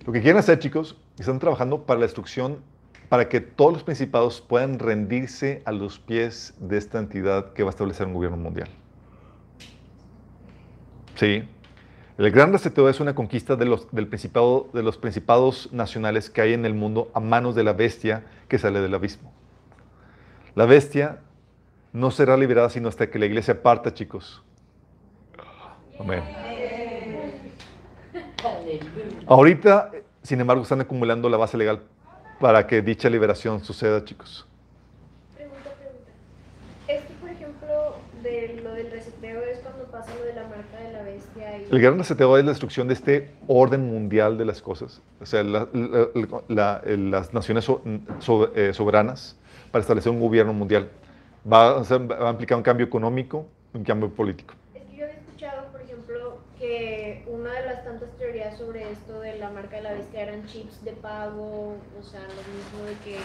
Lo que quieren hacer, chicos, están trabajando para la destrucción, para que todos los principados puedan rendirse a los pies de esta entidad que va a establecer un gobierno mundial. Sí. El gran reseteo es una conquista de los, del principado, de los principados nacionales que hay en el mundo a manos de la bestia que sale del abismo. La bestia no será liberada sino hasta que la iglesia parta, chicos. Amén. Ahorita, sin embargo, están acumulando la base legal para que dicha liberación suceda, chicos. Pregunta, pregunta. Esto, por ejemplo, de lo del reseteo es cuando pasa lo de la marca de la bestia y... El gran reseteo es la destrucción de este orden mundial de las cosas. O sea, la- la- la- la- las naciones so- so- eh, soberanas para establecer un gobierno mundial. Va a, ser- va a implicar un cambio económico, un cambio político. Es que yo había escuchado, por ejemplo, que una de las tantas teorías sobre esto de la marca de la bestia eran chips de pago, o sea, lo mismo de que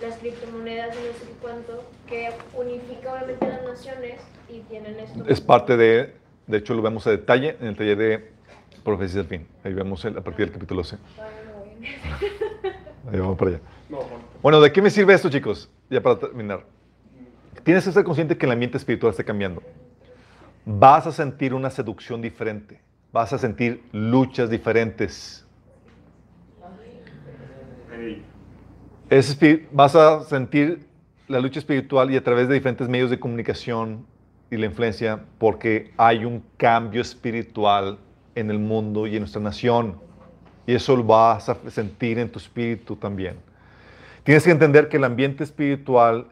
las criptomonedas y no sé cuánto, que unifica obviamente las naciones y tienen esto. Es parte de, de hecho lo vemos a detalle en el taller de Profecías del Fin. Ahí vemos el- a partir del capítulo C. Todavía no voy en- Ahí vamos para allá. Bueno, ¿de qué me sirve esto, chicos? Ya para terminar. Tienes que ser consciente que el ambiente espiritual está cambiando. Vas a sentir una seducción diferente. Vas a sentir luchas diferentes. Es vas a sentir la lucha espiritual y a través de diferentes medios de comunicación y la influencia porque hay un cambio espiritual en el mundo y en nuestra nación. Y eso lo vas a sentir en tu espíritu también. Tienes que entender que el ambiente espiritual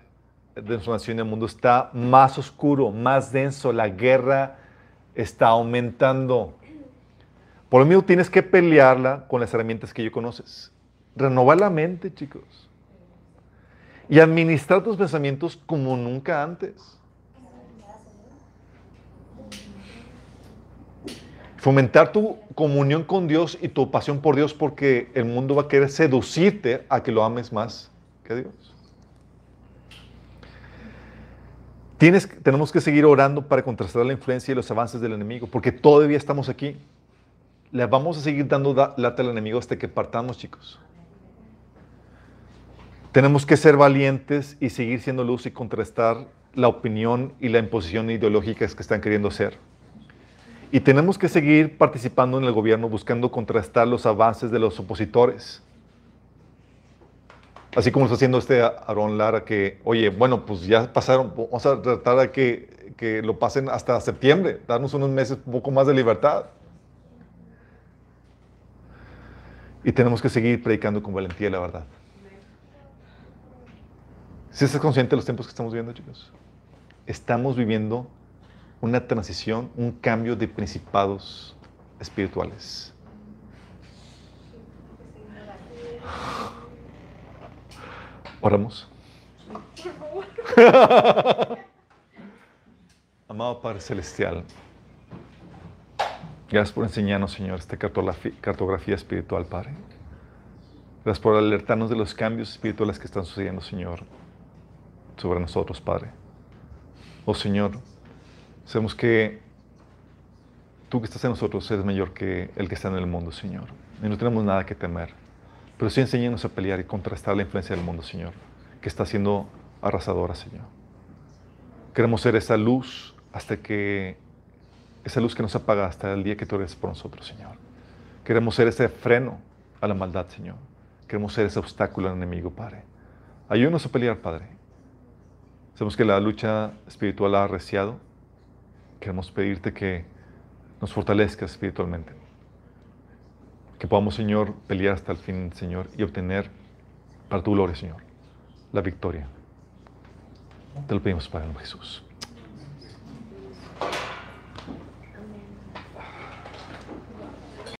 de nuestra nación y el mundo está más oscuro, más denso. La guerra está aumentando. Por lo mismo tienes que pelearla con las herramientas que ya conoces. Renovar la mente, chicos. Y administrar tus pensamientos como nunca antes. Fomentar tu comunión con Dios y tu pasión por Dios porque el mundo va a querer seducirte a que lo ames más que a Dios. Tenemos que seguir orando para contrastar la influencia y los avances del enemigo porque todavía estamos aquí. le vamos a seguir dando da- lata al enemigo hasta que partamos, chicos. Tenemos que ser valientes y seguir siendo luz y contrastar la opinión y la imposición ideológica que están queriendo hacer. Y tenemos que seguir participando en el gobierno buscando contrastar los avances de los opositores. Así como lo está haciendo este Aarón Lara, que, oye, bueno, pues ya pasaron, vamos a tratar de que, que lo pasen hasta septiembre, darnos unos meses, un poco más de libertad. Y tenemos que seguir predicando con valentía la verdad. Si estás consciente de los tiempos que estamos viviendo, chicos? Estamos viviendo una transición, un cambio de principados espirituales. Oramos. Amado Padre Celestial, gracias por enseñarnos, Señor, esta cartografía espiritual, Padre. Gracias por alertarnos de los cambios espirituales que están sucediendo, Señor, sobre nosotros, Padre. Oh Señor, sabemos que tú que estás en nosotros eres mayor que el que está en el mundo, Señor. Y no tenemos nada que temer. Pero sí enséñanos a pelear y contrastar la influencia del mundo, Señor, que está siendo arrasadora, Señor. Queremos ser esa luz hasta que, esa luz que nos apaga hasta el día que tú eres por nosotros, Señor. Queremos ser ese freno a la maldad, Señor. Queremos ser ese obstáculo al enemigo, Padre. Ayúdanos a pelear, Padre. Sabemos que la lucha espiritual ha arreciado. Queremos pedirte que nos fortalezcas espiritualmente. Que podamos, Señor, pelear hasta el fin, Señor, y obtener para tu gloria, Señor, la victoria. Te lo pedimos, Padre, Jesús.